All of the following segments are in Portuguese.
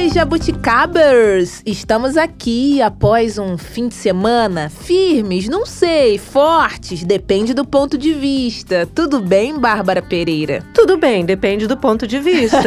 Oi, jabuticabers! Estamos aqui após um fim de semana firmes, não sei, fortes, depende do ponto de vista. Tudo bem, Bárbara Pereira? Tudo bem, depende do ponto de vista.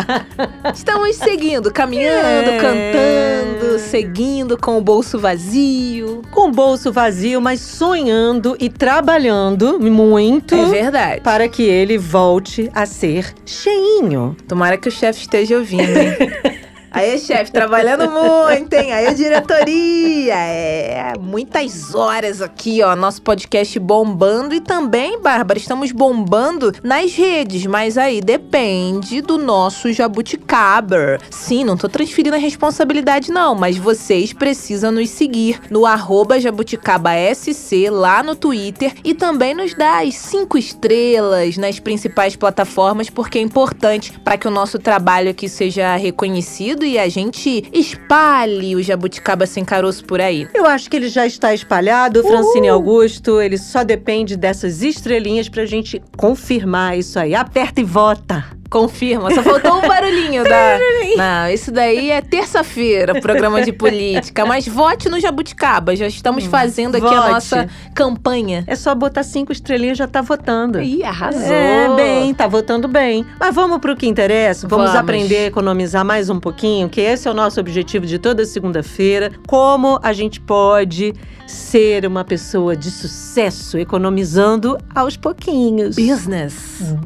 Estamos seguindo, caminhando, É. cantando, seguindo com o bolso vazio. Com o bolso vazio, mas sonhando e trabalhando muito É verdade. para que ele volte a ser cheinho. Tomara que o chefe esteja ouvindo, hein? Aí, chefe, trabalhando muito, hein? Aí, diretoria. É, muitas horas aqui, ó. Nosso podcast bombando. E também, Bárbara, estamos bombando nas redes. Mas aí depende do nosso jabuticaber. Sim, não tô transferindo a responsabilidade, não. Mas vocês precisam nos seguir no arroba jabuticabasc lá no Twitter. E também nos dar as cinco estrelas nas principais plataformas, porque é importante para que o nosso trabalho aqui seja reconhecido e a gente espalhe o Jabuticaba Sem Caroço por aí. Eu acho que ele já está espalhado, Francine Augusto. Ele só depende dessas estrelinhas pra gente confirmar isso aí. Aperta e vota. Confirma, só faltou um barulhinho da. Não, isso daí é terça-feira, programa de política. Mas vote no Jabuticaba, já estamos fazendo aqui a vote. nossa campanha. É só botar cinco estrelinhas já tá votando. Ih, arrasou! É, bem, tá votando bem. Mas vamos pro que interessa. Vamos, Vamos. aprender a economizar mais um pouquinho, que esse é o nosso objetivo de toda segunda-feira. Como a gente pode ser uma pessoa de sucesso economizando aos pouquinhos. Business.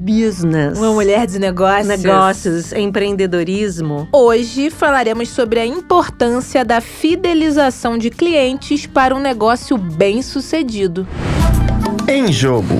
Business. Uma mulher de negócios. Negócios, empreendedorismo. Hoje falaremos sobre a importância da fidelização de clientes para um negócio bem sucedido. Em jogo.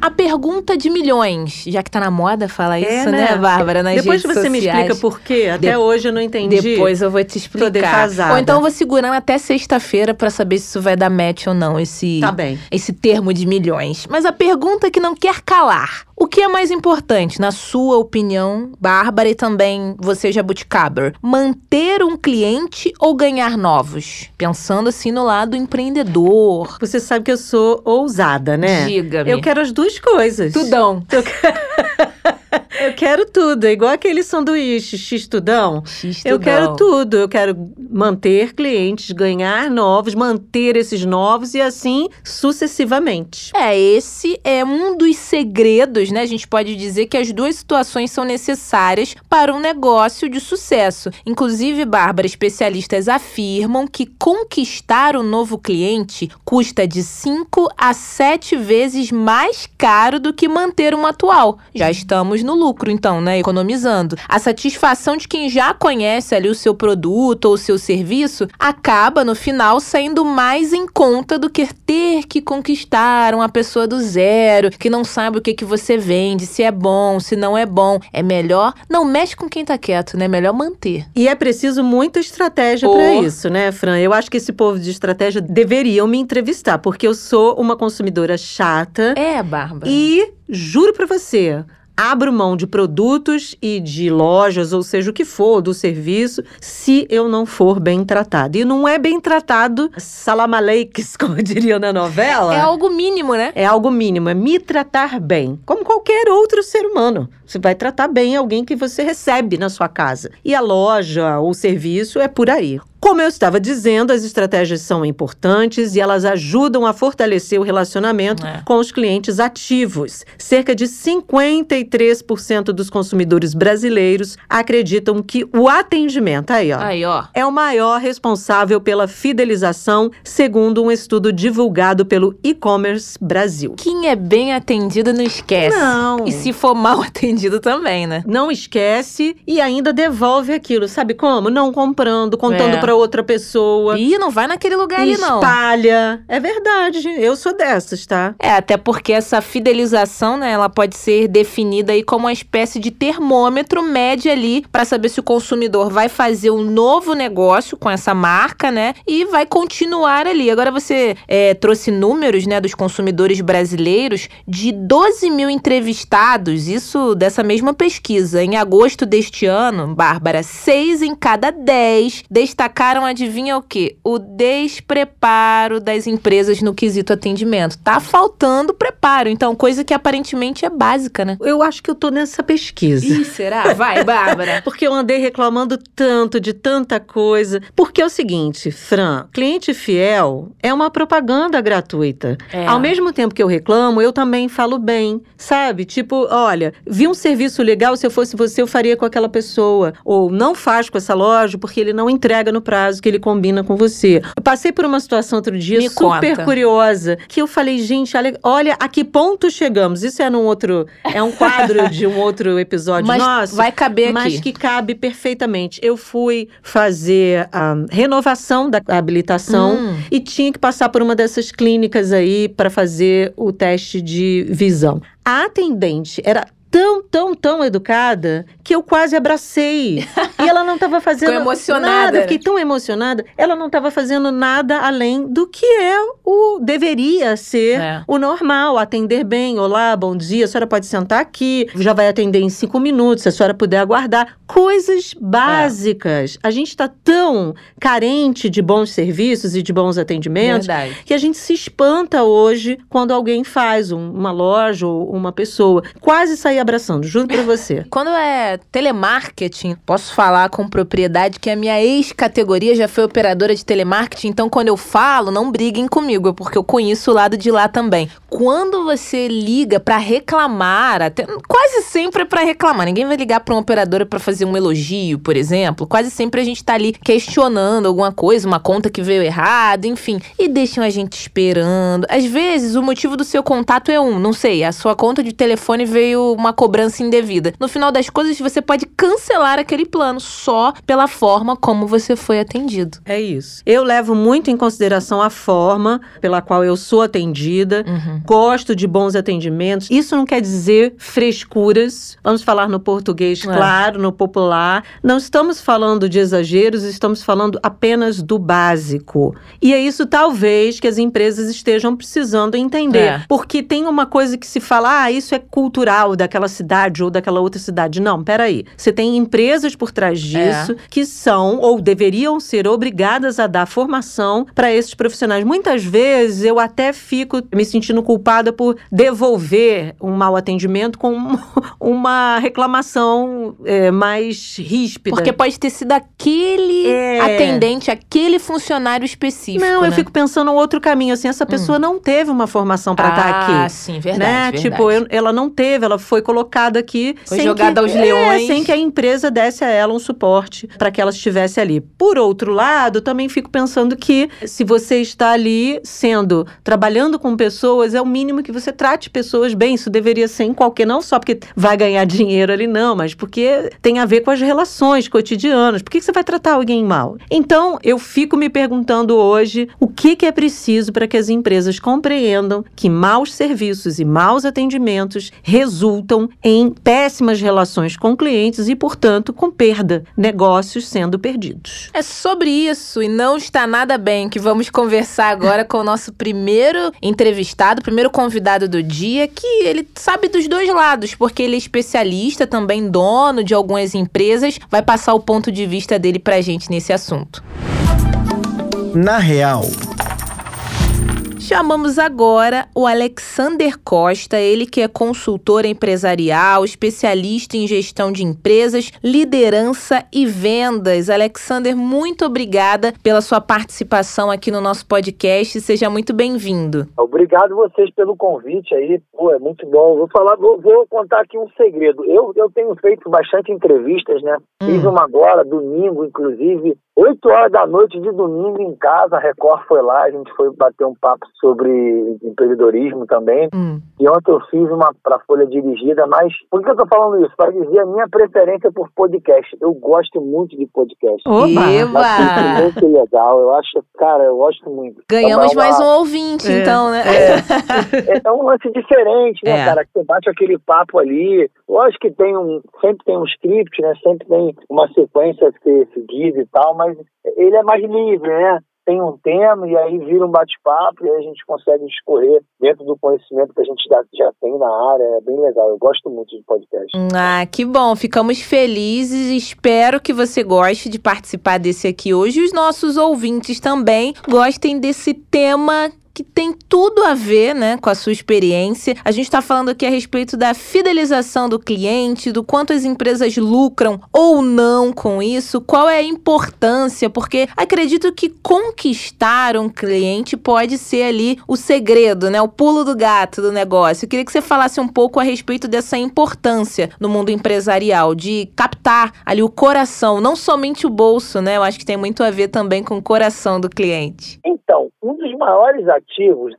A pergunta de milhões, já que tá na moda falar É, isso, né, né? Bárbara? Nas Depois redes você me sociais. explica por quê. Até De- hoje eu não entendi. Depois eu vou te Tô explicar. defasada. Ou então eu vou segurando até sexta-feira pra saber se isso vai dar match ou não, esse, Tá bem. esse termo de milhões. Mas a pergunta que não quer calar. O que é mais importante, na sua opinião, Bárbara, e também você, Jabuticaber? Manter um cliente ou ganhar novos? Pensando assim no lado empreendedor. Você sabe que eu sou ousada, né? Diga-me. Eu quero as duas coisas. Tudão. Eu quero tudo, é igual aquele sanduíche X-tudão. Eu quero tudo. Eu quero manter clientes, ganhar novos, manter esses novos e assim sucessivamente. É, esse é um dos segredos, né? A gente pode dizer que as duas situações são necessárias para um negócio de sucesso. Inclusive, Bárbara, especialistas afirmam que conquistar um novo cliente custa de 5 a 7 vezes mais caro do que manter um atual. Já estamos no lucro, então, né? Economizando. A satisfação de quem já conhece ali o seu produto ou o seu serviço acaba, no final, saindo mais em conta do que ter que conquistar uma pessoa do zero, que não sabe o que, que você vende, se é bom, se não é bom. É melhor não mexe com quem tá quieto, né? Melhor manter. E é preciso muita estratégia Oh. para isso, né, Fran? Eu acho que esse povo de estratégia deveriam me entrevistar, porque eu sou uma consumidora chata É, Bárbara. e juro para você, abro mão de produtos e de lojas, ou seja o que for, do serviço, se eu não for bem tratado. E não é bem tratado salamalekes, como diriam na novela. É algo mínimo, né? É algo mínimo, é me tratar bem, como qualquer outro ser humano. Você vai tratar bem alguém que você recebe na sua casa. E a loja ou serviço é por aí. Como eu estava dizendo, as estratégias são importantes e elas ajudam a fortalecer o relacionamento É. com os clientes ativos. Cerca de 53% dos consumidores brasileiros acreditam que o atendimento, aí ó, Aí, ó. é o maior responsável pela fidelização, segundo um estudo divulgado pelo e-commerce Brasil. Quem é bem atendido não esquece. Não. E se for mal atendido também, né? Não esquece e ainda devolve aquilo, sabe como? Não comprando, contando É. pra outra pessoa. Ih, não vai naquele lugar ali, não. espalha. É verdade, eu sou dessas, tá? É, até porque essa fidelização, né, ela pode ser definida aí como uma espécie de termômetro médio ali para saber se o consumidor vai fazer um novo negócio com essa marca, né, e vai continuar ali. Agora você é, trouxe números, né, dos consumidores brasileiros de 12 mil entrevistados, isso dessa mesma pesquisa. Em agosto deste ano, Bárbara, seis em cada 10 destacaram destacaram, adivinha o quê? O despreparo das empresas no quesito atendimento. Tá faltando preparo, então, coisa que aparentemente é básica, né? Eu acho que eu tô nessa pesquisa. Ih, será? Vai, Bárbara. Porque eu andei reclamando tanto de tanta coisa. Porque é o seguinte, Fran, cliente fiel é uma propaganda gratuita. É. Ao mesmo tempo que eu reclamo, eu também falo bem, sabe? Tipo, olha, vi um serviço legal, se eu fosse você, eu faria com aquela pessoa. Ou não faz com essa loja porque ele não entrega no prazo que ele combina com você. Eu passei por uma situação outro dia Me super conta. curiosa, que eu falei, gente, olha, a que ponto chegamos. Isso é num outro, é um quadro de um outro episódio Mas nosso. vai caber Mas aqui. que cabe perfeitamente. Eu fui fazer a renovação da habilitação Hum. e tinha que passar por uma dessas clínicas aí para fazer o teste de visão. A atendente era tão, tão, tão educada que eu quase abracei. E ela não estava fazendo emocionada, nada. Eu fiquei tão emocionada. Ela não estava fazendo nada além do que é o deveria ser É. o normal, atender bem. Olá, bom dia, a senhora pode sentar aqui. Já vai atender em cinco minutos, se a senhora puder aguardar. Coisas básicas. A gente está tão carente de bons serviços e de bons atendimentos Verdade. que a gente se espanta hoje quando alguém faz um- uma loja ou uma pessoa. Quase saí abraçando, juro pra você. Quando é telemarketing, posso falar com propriedade que a minha ex-categoria já foi operadora de telemarketing, então quando eu falo, não briguem comigo, porque eu conheço o lado de lá também. Quando você liga pra reclamar, até quase sempre é pra reclamar. Ninguém vai ligar pra uma operadora pra fazer um elogio, por exemplo. Quase sempre a gente tá ali questionando alguma coisa, uma conta que veio errado, enfim, e deixam a gente esperando. Às vezes o motivo do seu contato é um, não sei, a sua conta de telefone veio uma cobrança indevida. No final das coisas, você pode cancelar aquele plano só pela forma como você foi atendido. É isso. Eu levo muito em consideração a forma pela qual eu sou atendida. Uhum. Gosto de bons atendimentos. Isso não quer dizer frescuras. Vamos falar no português, É. claro, no popular. Não estamos falando de exageros, estamos falando apenas do básico. E é isso, talvez, que as empresas estejam precisando entender. É. Porque tem uma coisa que se fala, ah, isso é cultural daquela cidade ou daquela outra cidade. Não, peraí. Você tem empresas por trás disso que são ou deveriam ser obrigadas a dar formação para esses profissionais. Muitas vezes eu até fico me sentindo culpada por devolver um mau atendimento com um- uma reclamação é, mais ríspida. Porque pode ter sido aquele É. atendente, aquele funcionário específico. não, eu né? fico pensando um outro caminho assim, essa pessoa não teve uma formação para estar ah, aqui. sim, verdade. né? verdade. Tipo, eu- ela não teve, ela foi colocada aqui Foi jogada que, aos leões. É, sem que a empresa desse a ela um suporte para que ela estivesse ali. Por outro lado, também fico pensando que se você está ali sendo trabalhando com pessoas, é o mínimo que você trate pessoas bem. Isso deveria ser em qualquer, não só porque vai ganhar dinheiro ali, não, mas porque tem a ver com as relações cotidianas. Por que que você vai tratar alguém mal? Então, eu fico me perguntando hoje o que, que é preciso para que as empresas compreendam que maus serviços e maus atendimentos resultam em péssimas relações com clientes e, portanto, com perda, negócios sendo perdidos. É sobre isso e não está nada bem que vamos conversar agora com o nosso primeiro entrevistado, primeiro convidado do dia, que ele sabe dos dois lados, porque ele é especialista, também dono de algumas empresas, vai passar o ponto de vista dele pra gente nesse assunto. Na real, Chamamos agora o Alexander Costa, ele que é consultor empresarial, especialista em gestão de empresas, liderança e vendas. Alexander, muito obrigada pela sua participação aqui no nosso podcast. Seja muito bem-vindo. Obrigado vocês pelo convite aí. Pô, é muito bom. Vou falar, vou, vou contar aqui um segredo. Eu, eu tenho feito bastante entrevistas, né? Fiz uma agora, domingo, inclusive, 8 horas da noite de domingo em casa. A Record foi lá, a gente foi bater um papo sobre empreendedorismo também. Hum. E ontem eu fiz uma para Folha Dirigida, mas por que eu tô falando isso? Para dizer a minha preferência por podcast. Eu gosto muito de podcast. Oba! Eba! Acho muito legal. Eu acho, cara, eu gosto muito. Ganhamos É uma- mais um ouvinte, É, então, né? é, é um lance diferente, né, É. cara? Que você bate aquele papo ali. Lógico que tem um. Sempre tem um script, né? Sempre tem uma sequência a ser seguida e tal, mas ele é mais livre, né? tem um tema e aí vira um bate-papo e aí a gente consegue discorrer dentro do conhecimento que a gente já, já tem na área. É bem legal. Eu gosto muito de podcast. Ah, que bom. Ficamos felizes. Espero que você goste de participar desse aqui hoje. E os nossos ouvintes também gostem desse tema que tem tudo a ver, né, com a sua experiência. A gente está falando aqui a respeito da fidelização do cliente, do quanto as empresas lucram ou não com isso, qual é a importância, porque acredito que conquistar um cliente pode ser ali o segredo, né, o pulo do gato do negócio. Eu queria que você falasse um pouco a respeito dessa importância no mundo empresarial de captar ali o coração, não somente o bolso, né? Eu acho que tem muito a ver também com o coração do cliente. Então, um dos maiores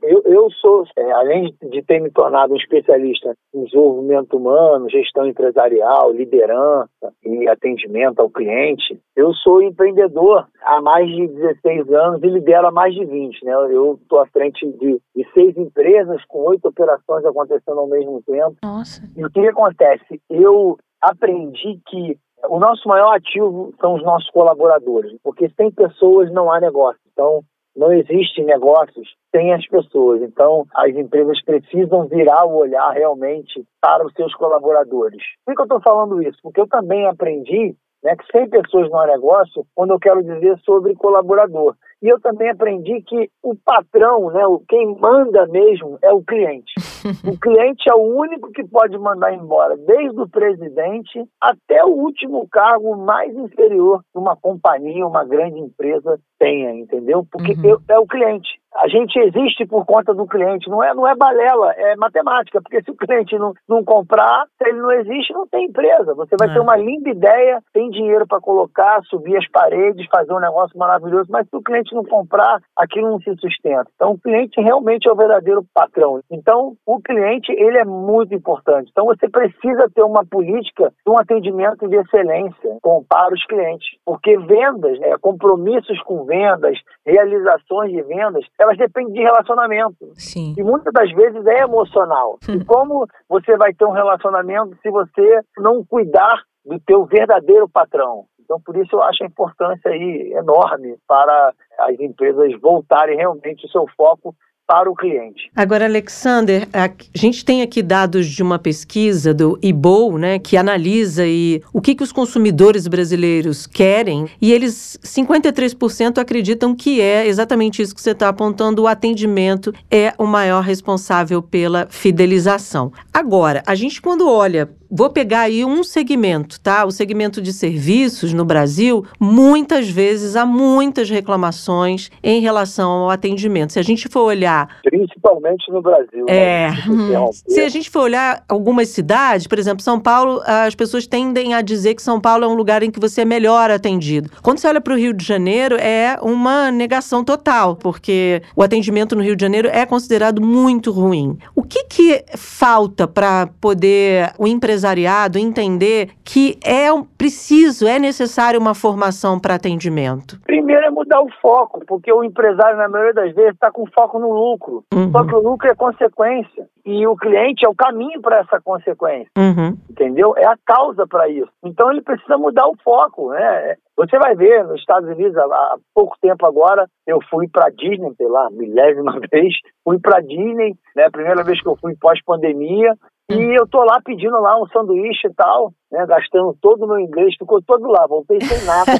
eu, eu sou, é, além de ter me tornado um especialista em desenvolvimento humano, gestão empresarial, liderança e atendimento ao cliente, eu sou empreendedor há mais de 16 anos e lidero há mais de 20. Né? Eu estou à frente de, de, seis empresas com oito operações acontecendo ao mesmo tempo. Nossa. E o que acontece? Eu aprendi que o nosso maior ativo são os nossos colaboradores, porque sem pessoas não há negócio. Então, não existe negócios sem as pessoas. Então, as empresas precisam virar o olhar realmente para os seus colaboradores. Por que eu estou falando isso? Porque eu também aprendi né, que sem pessoas não há negócio, quando eu quero dizer sobre colaborador. E eu também aprendi que o patrão, né, quem manda mesmo, é o cliente. o cliente é o único que pode mandar embora, desde o presidente até o último cargo mais inferior que uma companhia, uma grande empresa tenha, entendeu? Porque uhum. eu, é o cliente. A gente existe por conta do cliente, não é, não é balela, é matemática, porque se o cliente não, não comprar, se ele não existe, não tem empresa. Você vai é. ter uma linda ideia, tem dinheiro para colocar, subir as paredes, fazer um negócio maravilhoso, mas se o cliente não comprar, aquilo não se sustenta. Então, o cliente realmente é o verdadeiro patrão. Então, o cliente, ele é muito importante. Então, você precisa ter uma política de um atendimento de excelência com, para os clientes, porque vendas, né, compromissos com vendas, realizações de vendas, elas dependem de relacionamento. Sim. E muitas das vezes é emocional. E hum. como você vai ter um relacionamento se você não cuidar do teu verdadeiro patrão? Então, por isso eu acho a importância aí enorme para as empresas voltarem realmente o seu foco para o cliente. Agora, Alexander, a gente tem aqui dados de uma pesquisa do IBOL, né, que analisa e o que, que os consumidores brasileiros querem, e eles, 53% acreditam que é exatamente isso que você está apontando, o atendimento é o maior responsável pela fidelização. Agora, a gente quando olha Vou pegar aí um segmento, tá? O segmento de serviços no Brasil, muitas vezes há muitas reclamações em relação ao atendimento. Se a gente for olhar. Principalmente no Brasil. Né? É. Né? Se a gente for olhar algumas cidades, por exemplo, São Paulo, as pessoas tendem a dizer que São Paulo é um lugar em que você é melhor atendido. Quando você olha para o Rio de Janeiro, é uma negação total, porque o atendimento no Rio de Janeiro é considerado muito ruim. O que, que falta para poder o empresário empresariado entender que é preciso, é necessário uma formação para atendimento? Primeiro é mudar o foco, porque o empresário, na maioria das vezes, está com foco no lucro. Uhum. Só que o lucro é consequência. E o cliente é o caminho para essa consequência. Uhum. Entendeu? É a causa para isso. Então ele precisa mudar o foco. Né? Você vai ver nos Estados Unidos, há pouco tempo agora, eu fui para Disney, sei lá, milésima vez, fui para Disney, né? A primeira vez que eu fui pós-pandemia, e eu tô lá pedindo lá um sanduíche e tal, né, gastando todo o meu inglês, ficou todo lá, voltei sem nada.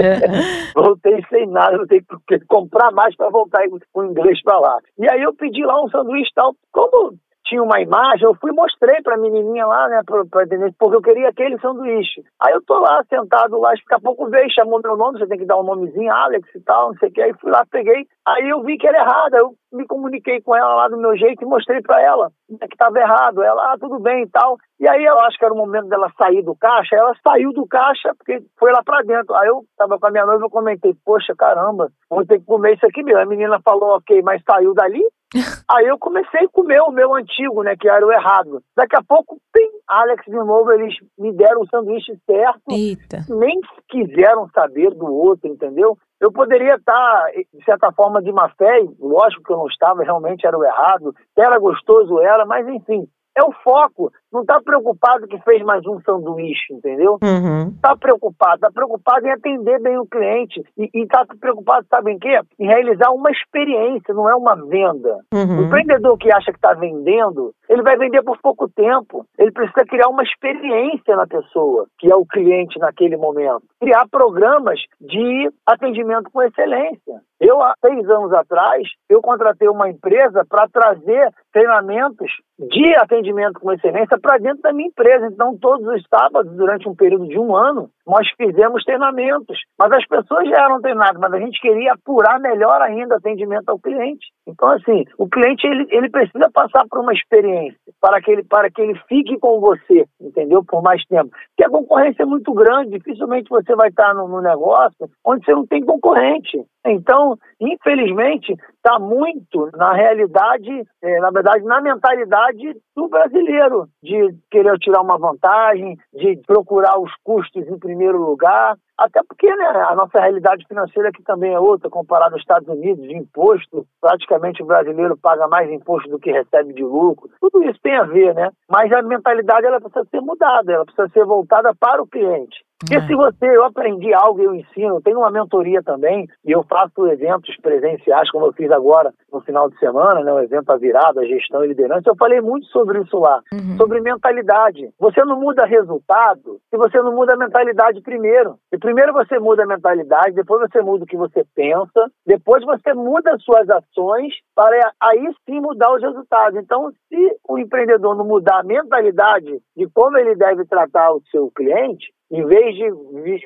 voltei sem nada, vou ter que comprar mais para voltar com o inglês para lá. E aí eu pedi lá um sanduíche e tal. Como tinha uma imagem, eu fui mostrei pra menininha lá, né, pra, pra porque eu queria aquele sanduíche. Aí eu tô lá, sentado lá, daqui a pouco veio, chamou meu nome, você tem que dar um nomezinho, Alex e tal, não sei o que, aí fui lá, peguei, aí eu vi que era errado, eu me comuniquei com ela lá do meu jeito e mostrei pra ela né, que tava errado, ela, ah, tudo bem e tal, e aí eu acho que era o momento dela sair do caixa, ela saiu do caixa porque foi lá pra dentro, aí eu tava com a minha noiva, eu comentei, poxa, caramba, vou ter que comer isso aqui mesmo, a menina falou, ok, mas saiu dali, Aí eu comecei a comer o meu antigo, né, que era o errado. Daqui a pouco, tem Alex de novo, eles me deram o sanduíche certo. Eita. Nem quiseram saber do outro, entendeu? Eu poderia estar, de certa forma, de má fé, lógico que eu não estava, realmente era o errado, era gostoso, era, mas enfim, é o foco. Não está preocupado que fez mais um sanduíche, entendeu? Uhum. Está preocupado, está preocupado em atender bem o cliente e está preocupado, sabe em quê? Em realizar uma experiência, não é uma venda. Uhum. O empreendedor que acha que está vendendo, ele vai vender por pouco tempo. Ele precisa criar uma experiência na pessoa, que é o cliente naquele momento. Criar programas de atendimento com excelência. Eu, há seis anos atrás, eu contratei uma empresa para trazer treinamentos de atendimento com excelência para dentro da minha empresa. Então, todos os sábados, durante um período de um ano, nós fizemos treinamentos. Mas as pessoas já eram treinadas, mas a gente queria apurar melhor ainda o atendimento ao cliente. Então, assim, o cliente ele, ele precisa passar por uma experiência para que, ele, para que ele fique com você, entendeu? Por mais tempo. Porque a concorrência é muito grande, dificilmente você vai estar no, no negócio onde você não tem concorrente. Então, infelizmente, está muito na realidade, é, na verdade, na mentalidade do brasileiro, de querer tirar uma vantagem, de procurar os custos em primeiro lugar. Até porque né, a nossa realidade financeira aqui também é outra, comparada aos Estados Unidos, de imposto. Praticamente o brasileiro paga mais imposto do que recebe de lucro. Tudo isso tem a ver, né? Mas a mentalidade ela precisa ser mudada, ela precisa ser voltada para o cliente. Porque é. se você, eu aprendi algo, eu ensino, eu tenho uma mentoria também, e eu faço eventos presenciais, como eu fiz agora no final de semana, né, um evento a virada, gestão e liderança, eu falei muito sobre isso lá, uhum. sobre mentalidade. Você não muda resultado se você não muda a mentalidade primeiro. E primeiro você muda a mentalidade, depois você muda o que você pensa, depois você muda as suas ações para aí sim mudar os resultados. Então, se o empreendedor não mudar a mentalidade de como ele deve tratar o seu cliente, em vez de vir,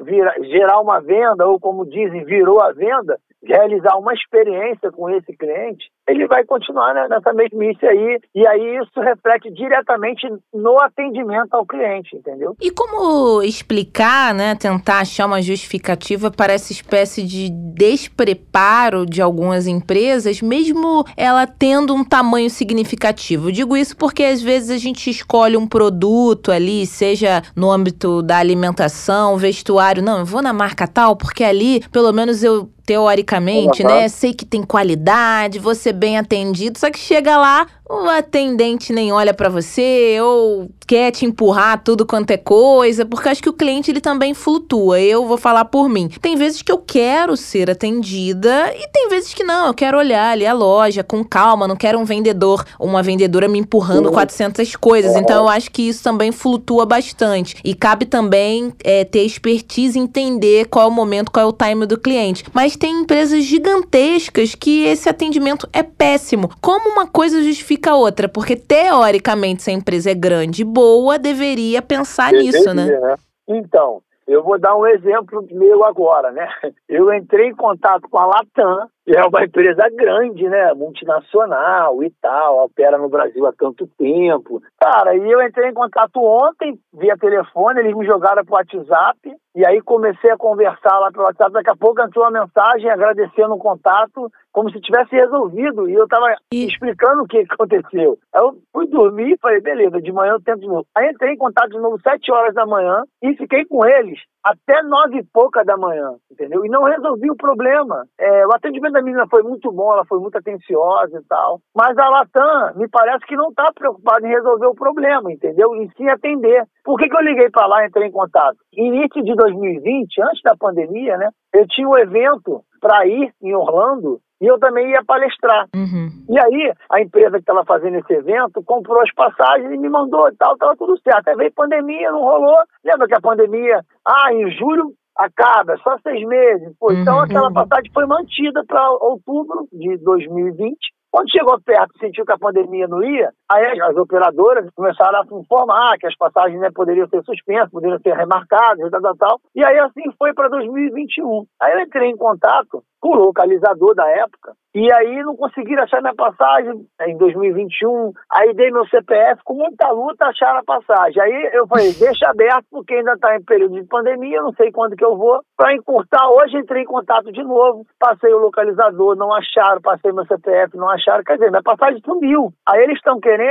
gerar uma venda, ou como dizem, virou a venda, realizar uma experiência com esse cliente, ele vai continuar nessa mesmice aí, e aí isso reflete diretamente no atendimento ao cliente, entendeu? E como explicar, né, tentar achar uma justificativa para essa espécie de despreparo de algumas empresas, mesmo ela tendo um tamanho significativo? digo isso porque às vezes a gente escolhe um produto ali, seja no âmbito da alimentação, vestuário, não, eu vou na marca tal, porque ali pelo menos eu teoricamente, uhum. né? Sei que tem qualidade, ser bem atendido, só que chega lá, o atendente nem olha para você ou quer te empurrar tudo quanto é coisa, porque acho que o cliente ele também flutua. Eu vou falar por mim. Tem vezes que eu quero ser atendida e tem vezes que não, eu quero olhar ali a loja com calma, não quero um vendedor ou uma vendedora me empurrando uhum. 400 coisas. Então eu acho que isso também flutua bastante. E cabe também é, ter expertise entender qual é o momento, qual é o time do cliente. Mas tem empresas gigantescas que esse atendimento é péssimo. Como uma coisa justifica a outra? Porque teoricamente, se a empresa é grande e boa, deveria pensar deveria, nisso, né? né? Então, eu vou dar um exemplo meu agora, né? Eu entrei em contato com a Latam, é uma empresa grande, né? Multinacional e tal, opera no Brasil há tanto tempo. Cara, e eu entrei em contato ontem, via telefone, eles me jogaram pro WhatsApp, e aí comecei a conversar lá pelo WhatsApp. Daqui a pouco entrou uma mensagem agradecendo o contato, como se tivesse resolvido. E eu tava e... explicando o que aconteceu. Aí eu fui dormir e falei, beleza, de manhã eu tento de novo. Aí entrei em contato de novo sete horas da manhã e fiquei com eles até nove e pouca da manhã, entendeu? E não resolvi o problema. É, o atendimento da menina foi muito bom, ela foi muito atenciosa e tal. Mas a Latam me parece que não está preocupada em resolver o problema, entendeu? Em sim atender. Por que, que eu liguei para lá e entrei em contato? Início de 2020, antes da pandemia, né? Eu tinha um evento para ir em Orlando e eu também ia palestrar. Uhum. E aí, a empresa que estava fazendo esse evento comprou as passagens e me mandou e tal, estava tudo certo. Aí veio pandemia, não rolou. Lembra que a pandemia, ah, em julho acaba, só seis meses. Pô, então uhum. aquela passagem foi mantida para outubro de 2020. Quando chegou perto, sentiu que a pandemia não ia, aí as operadoras começaram a informar que as passagens né, poderiam ser suspensas, poderiam ser remarcadas, tal, tal, tal. E aí assim foi para 2021. Aí eu entrei em contato com o localizador da época, e aí não conseguiram achar minha passagem em 2021. Aí dei meu CPF, com muita luta acharam a passagem. Aí eu falei, deixa aberto, porque ainda está em período de pandemia, não sei quando que eu vou. Para encurtar, hoje entrei em contato de novo, passei o localizador, não acharam, passei meu CPF, não acharam, quer dizer, minha passagem sumiu. Aí eles estão querendo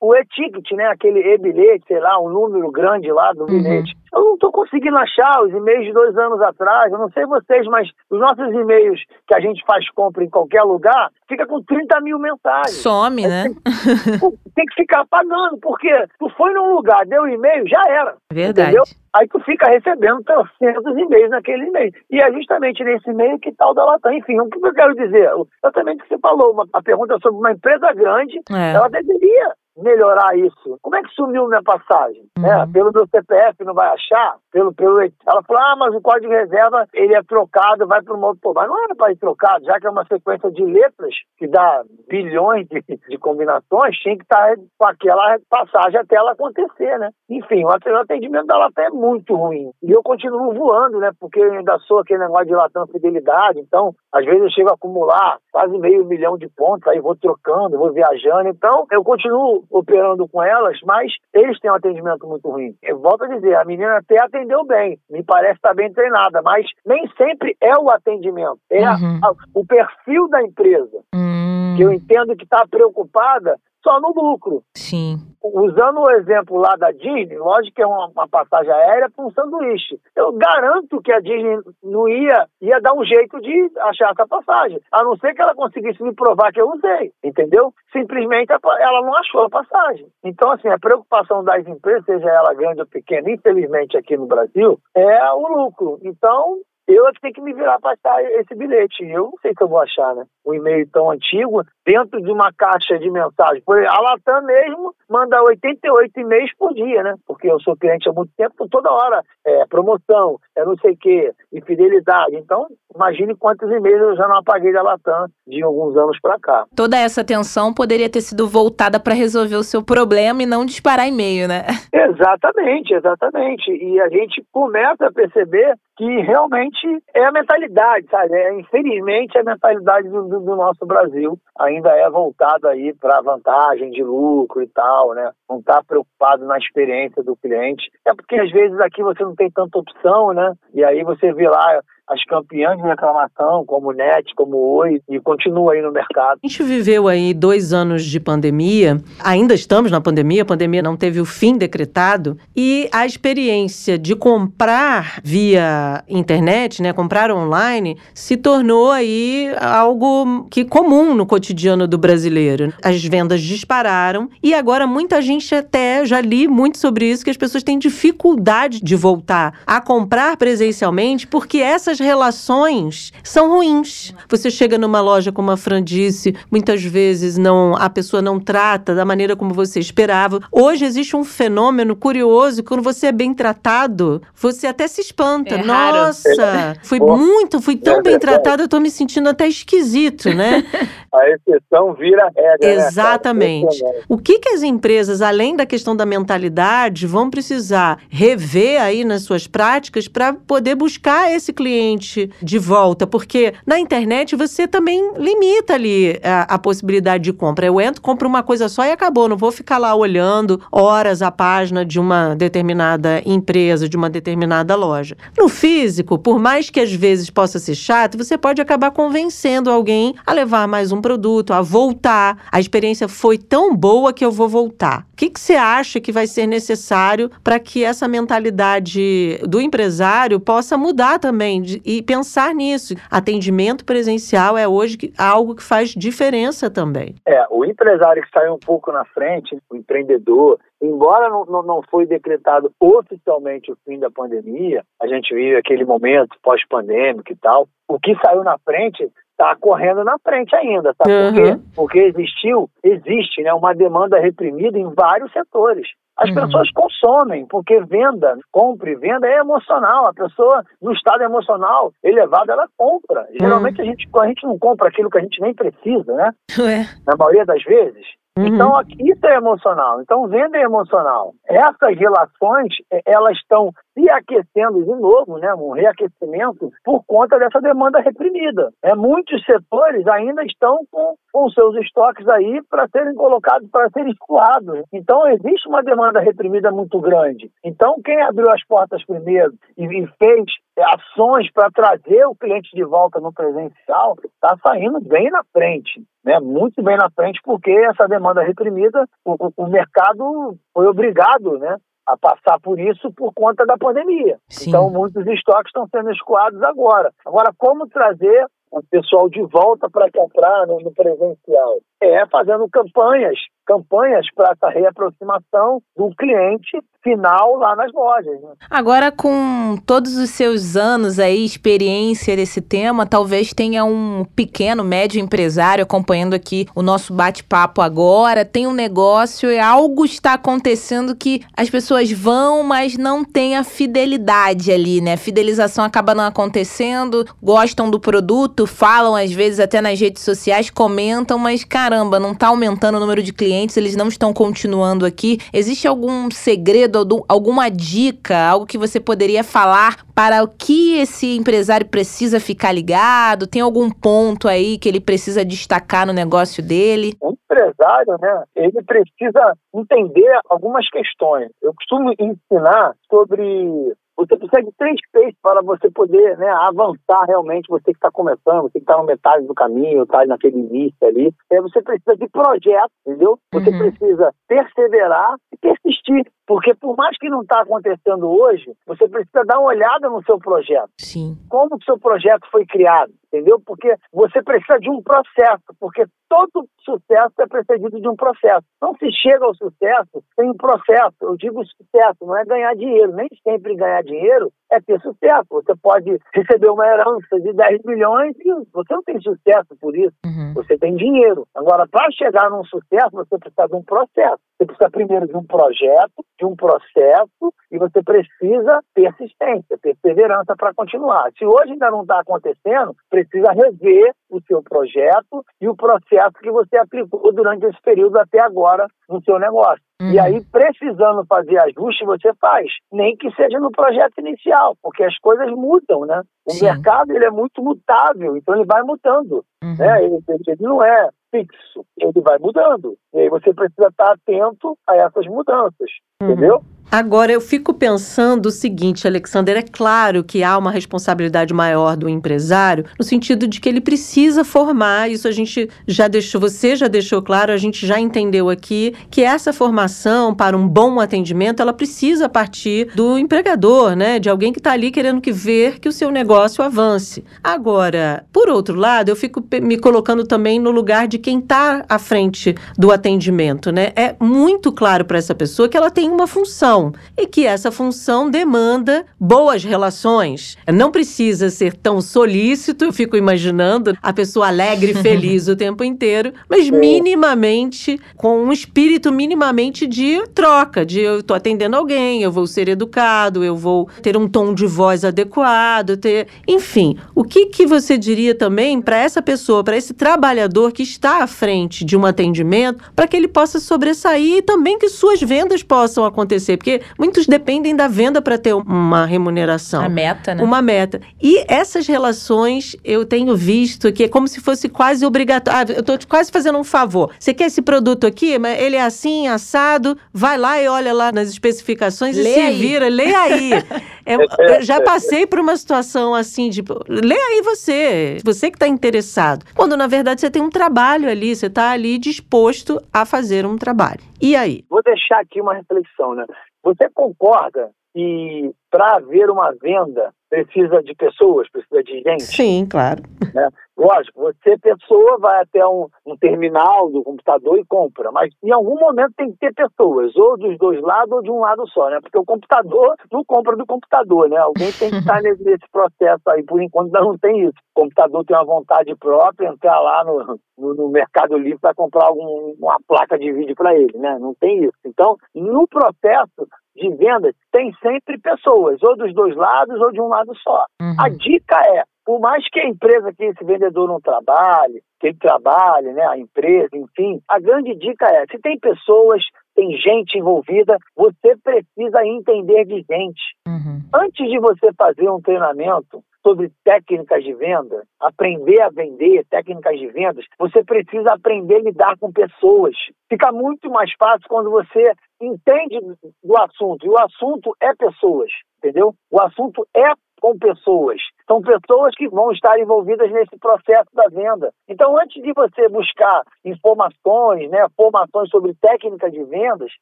o e-ticket, né? Aquele e-bilhete, sei lá, um número grande lá do uhum. bilhete. Eu não estou conseguindo achar os e-mails de dois anos atrás. Eu não sei vocês, mas os nossos e-mails que a gente faz compra em qualquer lugar, fica com 30 mil mensagens. Some, né? Tem, tem, que ficar pagando, porque tu foi num lugar, deu e-mail, já era. Verdade. Entendeu? Aí tu fica recebendo trocentos e-mails naquele e-mail. E é justamente nesse e-mail que tal da Latam. Enfim, o que eu quero dizer? Exatamente o que você falou, uma, a pergunta sobre uma empresa grande, é. ela deveria melhorar isso. Como é que sumiu minha passagem? Uhum. É, pelo meu CPF não vai achar? Pelo, pelo... Ela falou, ah, mas o código de reserva ele é trocado, vai para o outro. Pô, mas não era para ir trocado, já que é uma sequência de letras que dá bilhões de, de combinações, tinha que estar tá com aquela passagem até ela acontecer, né? Enfim, o atendimento da Latam é muito ruim. E eu continuo voando, né? Porque eu ainda sou aquele negócio de Latam Fidelidade, então às vezes eu chego a acumular quase meio milhão de pontos, aí vou trocando, vou viajando. Então eu continuo operando com elas, mas eles têm um atendimento muito ruim. Eu volto a dizer, a menina até atendeu bem, me parece estar bem treinada, mas nem sempre é o atendimento, é uhum. a, o perfil da empresa. Uhum. Que eu entendo que está preocupada só no lucro. Sim. Usando o exemplo lá da Disney, lógico que é uma, uma passagem aérea para um sanduíche. Eu garanto que a Disney não ia, ia dar um jeito de achar essa passagem. A não ser que ela conseguisse me provar que eu usei, entendeu? Simplesmente ela não achou a passagem. Então, assim, a preocupação das empresas, seja ela grande ou pequena, infelizmente aqui no Brasil, é o lucro. Então, eu é que tenho que me virar para achar esse bilhete. Eu não sei se eu vou achar, né? Um e-mail tão antigo, dentro de uma caixa de mensagem. A Latam mesmo manda 88 e-mails por dia, né? Porque eu sou cliente há muito tempo, toda hora é promoção, é não sei o quê, infidelidade. Então, imagine quantos e-mails eu já não apaguei da Latam de alguns anos para cá. Toda essa atenção poderia ter sido voltada para resolver o seu problema e não disparar e-mail, né? Exatamente, exatamente. E a gente começa a perceber que realmente é a mentalidade, sabe? É, infelizmente, a mentalidade do, do, do nosso Brasil ainda é voltada aí para vantagem de lucro e tal, né? Não está preocupado na experiência do cliente. É porque às vezes aqui você não tem tanta opção, né? E aí você vê lá as campeãs de reclamação, como NET, como o Oi, e continua aí no mercado. A gente viveu aí dois anos de pandemia, ainda estamos na pandemia, a pandemia não teve o fim decretado, e a experiência de comprar via internet, né, comprar online, se tornou aí algo que comum no cotidiano do brasileiro. As vendas dispararam e agora muita gente até já li muito sobre isso que as pessoas têm dificuldade de voltar a comprar presencialmente porque essas as relações são ruins. Você chega numa loja, como a Fran disse, muitas vezes não a pessoa não trata da maneira como você esperava. Hoje existe um fenômeno curioso, quando você é bem tratado, você até se espanta. É Nossa, fui muito, fui tão é bem tratado, eu tô me sentindo até esquisito, né? a exceção vira regra. Né, Exatamente. Né, o que, que as empresas, além da questão da mentalidade, vão precisar rever aí nas suas práticas para poder buscar esse cliente cliente de volta, porque na internet você também limita ali a, a, possibilidade de compra. Eu entro, compro uma coisa só e acabou. Não vou ficar lá olhando horas a página de uma determinada empresa, de uma determinada loja. No físico, por mais que às vezes possa ser chato, você pode acabar convencendo alguém a levar mais um produto, a voltar. A experiência foi tão boa que eu vou voltar. O que, que você acha que vai ser necessário para que essa mentalidade do empresário possa mudar também e pensar nisso? Atendimento presencial é hoje algo que faz diferença também. É, o empresário que sai um pouco na frente, o empreendedor, embora não, não, não foi decretado oficialmente o fim da pandemia, a gente vive aquele momento pós-pandêmico e tal, o que saiu na frente está correndo na frente ainda, sabe uhum. por quê? Porque existiu, existe né, uma demanda reprimida em vários setores. As uhum. pessoas consomem, porque venda, compra e venda é emocional. A pessoa, no estado emocional elevado, ela compra. Geralmente uhum. a, gente, a gente não compra aquilo que a gente nem precisa, né? Ué. Na maioria das vezes. Uhum. Então, isso é emocional. Então, venda é emocional. Essas relações, elas estão se aquecendo de novo, né, um reaquecimento por conta dessa demanda reprimida. É, muitos setores ainda estão com, com seus estoques aí para serem colocados, para serem escoados. Então, existe uma demanda reprimida muito grande. Então, quem abriu as portas primeiro e, e fez ações para trazer o cliente de volta no presencial está saindo bem na frente. Né, muito bem na frente, porque essa demanda reprimida, o, o mercado foi obrigado né, a passar por isso por conta da pandemia. Sim. Então, muitos estoques estão sendo escoados agora. Agora, como trazer o pessoal de volta para comprar no, no presencial? É fazendo campanhas campanhas para essa reaproximação do cliente final lá nas lojas. Né? Agora, com todos os seus anos aí, experiência desse tema, talvez tenha um pequeno, médio empresário acompanhando aqui o nosso bate-papo agora, tem um negócio e algo está acontecendo que as pessoas vão, mas não tem a fidelidade ali, né? A fidelização acaba não acontecendo, gostam do produto, falam às vezes até nas redes sociais, comentam, mas caramba, não está aumentando o número de clientes eles não estão continuando aqui. Existe algum segredo, alguma dica, algo que você poderia falar para o que esse empresário precisa ficar ligado? Tem algum ponto aí que ele precisa destacar no negócio dele? O empresário, né, ele precisa entender algumas questões. Eu costumo ensinar sobre você precisa de três peixes para você poder né, avançar realmente, você que está começando, você que está na metade do caminho, está naquele início ali. É, você precisa de projeto, entendeu? Você uhum. precisa perseverar e persistir. Porque por mais que não está acontecendo hoje, você precisa dar uma olhada no seu projeto. Sim. Como o seu projeto foi criado, entendeu? Porque você precisa de um processo, porque todo sucesso é precedido de um processo. Não se chega ao sucesso sem um processo. Eu digo sucesso, não é ganhar dinheiro. Nem sempre ganhar dinheiro é ter sucesso. Você pode receber uma herança de 10 milhões e você não tem sucesso por isso. Uhum. Você tem dinheiro. Agora, para chegar num sucesso, você precisa de um processo. Você precisa primeiro de um projeto, de um processo, e você precisa persistência, perseverança para continuar. Se hoje ainda não está acontecendo, precisa rever o seu projeto e o processo que você aplicou durante esse período até agora no seu negócio. Uhum. E aí, precisando fazer ajuste, você faz. Nem que seja no projeto inicial, porque as coisas mudam, né? O Sim. mercado ele é muito mutável, então ele vai mudando. Uhum. Né? Ele, ele não é fixo, ele vai mudando. E aí você precisa estar atento a essas mudanças, uhum. entendeu? Agora, eu fico pensando o seguinte, Alexander: é claro que há uma responsabilidade maior do empresário, no sentido de que ele precisa formar, isso a gente já deixou, você já deixou claro, a gente já entendeu aqui, que essa formação para um bom atendimento, ela precisa partir do empregador, né? De alguém que está ali querendo que ver que o seu negócio avance. Agora, por outro lado, eu fico me colocando também no lugar de quem está à frente do atendimento, né? É muito claro para essa pessoa que ela tem uma função e que essa função demanda boas relações. Não precisa ser tão solícito, eu fico imaginando a pessoa alegre e feliz o tempo inteiro, mas minimamente, com um espírito minimamente de troca, de eu estou atendendo alguém, eu vou ser educado, eu vou ter um tom de voz adequado, ter, enfim, o que que você diria também para essa pessoa, para esse trabalhador que está à frente de um atendimento, para que ele possa sobressair e também que suas vendas possam acontecer, porque muitos dependem da venda para ter uma remuneração. A meta, né? Uma meta. E essas relações eu tenho visto que é como se fosse quase obrigatório. Ah, eu estou quase fazendo um favor. Você quer esse produto aqui? Mas ele é assim, assado. Vai lá e olha lá nas especificações lê e se aí. vira. Lê aí. eu, eu já passei por uma situação assim, tipo, lê aí você. Você que está interessado. Quando na verdade você tem um trabalho ali, você está ali disposto a fazer um trabalho. E aí? Vou deixar aqui uma reflexão, né? Você concorda que para haver uma venda precisa de pessoas, precisa de gente? Sim, claro. Né? Lógico, você, pessoa, vai até um, um, terminal do computador e compra, mas em algum momento tem que ter pessoas, ou dos dois lados ou de um lado só, né? Porque o computador não compra do computador, né? Alguém tem que estar nesse, nesse processo aí, por enquanto ainda não tem isso. O computador tem uma vontade própria, entrar lá no, no, no Mercado Livre para comprar algum, uma placa de vídeo para ele, né? Não tem isso. Então, no processo, de vendas tem sempre pessoas, ou dos dois lados ou de um lado só. Uhum. A dica é por mais que a empresa que esse vendedor não trabalhe, que ele trabalhe, né, a empresa, enfim, a grande dica é, se tem pessoas, tem gente envolvida, você precisa entender de gente. Uhum. Antes de você fazer um treinamento, sobre técnicas de venda, aprender a vender, técnicas de vendas, você precisa aprender a lidar com pessoas. Fica muito mais fácil quando você entende do assunto. E o assunto é pessoas, entendeu? O assunto é com pessoas. São pessoas que vão estar envolvidas nesse processo da venda. Então, antes de você buscar informações, né, formações sobre técnica de vendas,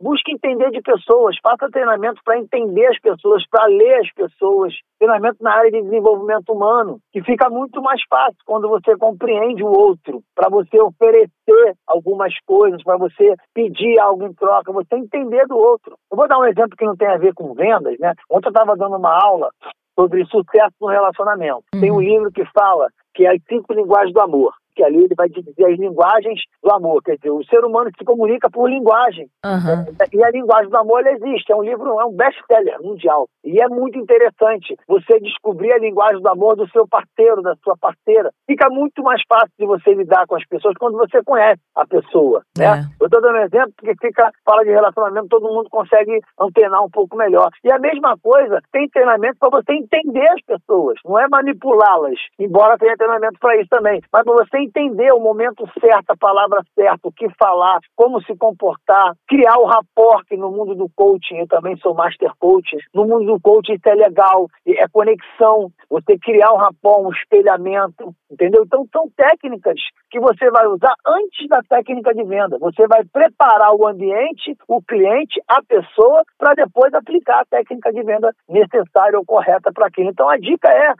busque entender de pessoas, faça treinamento para entender as pessoas, para ler as pessoas, treinamento na área de desenvolvimento humano, que fica muito mais fácil quando você compreende o outro, para você oferecer algumas coisas, para você pedir algo em troca, você entender do outro. Eu vou dar um exemplo que não tem a ver com vendas, né? Ontem eu estava dando uma aula sobre sucesso no relacionamento. Uhum. Tem um livro que fala que é as cinco linguagens do amor que ali ele vai dizer as linguagens do amor. Quer dizer, o ser humano se comunica por linguagem. Uhum. E a linguagem do amor existe. É um livro, é um best-seller mundial. E é muito interessante você descobrir a linguagem do amor do seu parceiro, da sua parceira. Fica muito mais fácil de você lidar com as pessoas quando você conhece a pessoa. Né? É. Eu estou dando um exemplo porque fica, fala de relacionamento, todo mundo consegue antenar um pouco melhor. E a mesma coisa, tem treinamento para você entender as pessoas, não é manipulá-las, embora tenha treinamento para isso também, mas para você entender o momento certo, a palavra certa, o que falar, como se comportar, criar o rapport, que no mundo do coaching, eu também sou master coach, no mundo do coaching isso é legal, é conexão, você criar um rapport, um espelhamento, entendeu? Então são técnicas que você vai usar antes da técnica de venda. Você vai preparar o ambiente, o cliente, a pessoa, para depois aplicar a técnica de venda necessária ou correta para aquilo. Então a dica é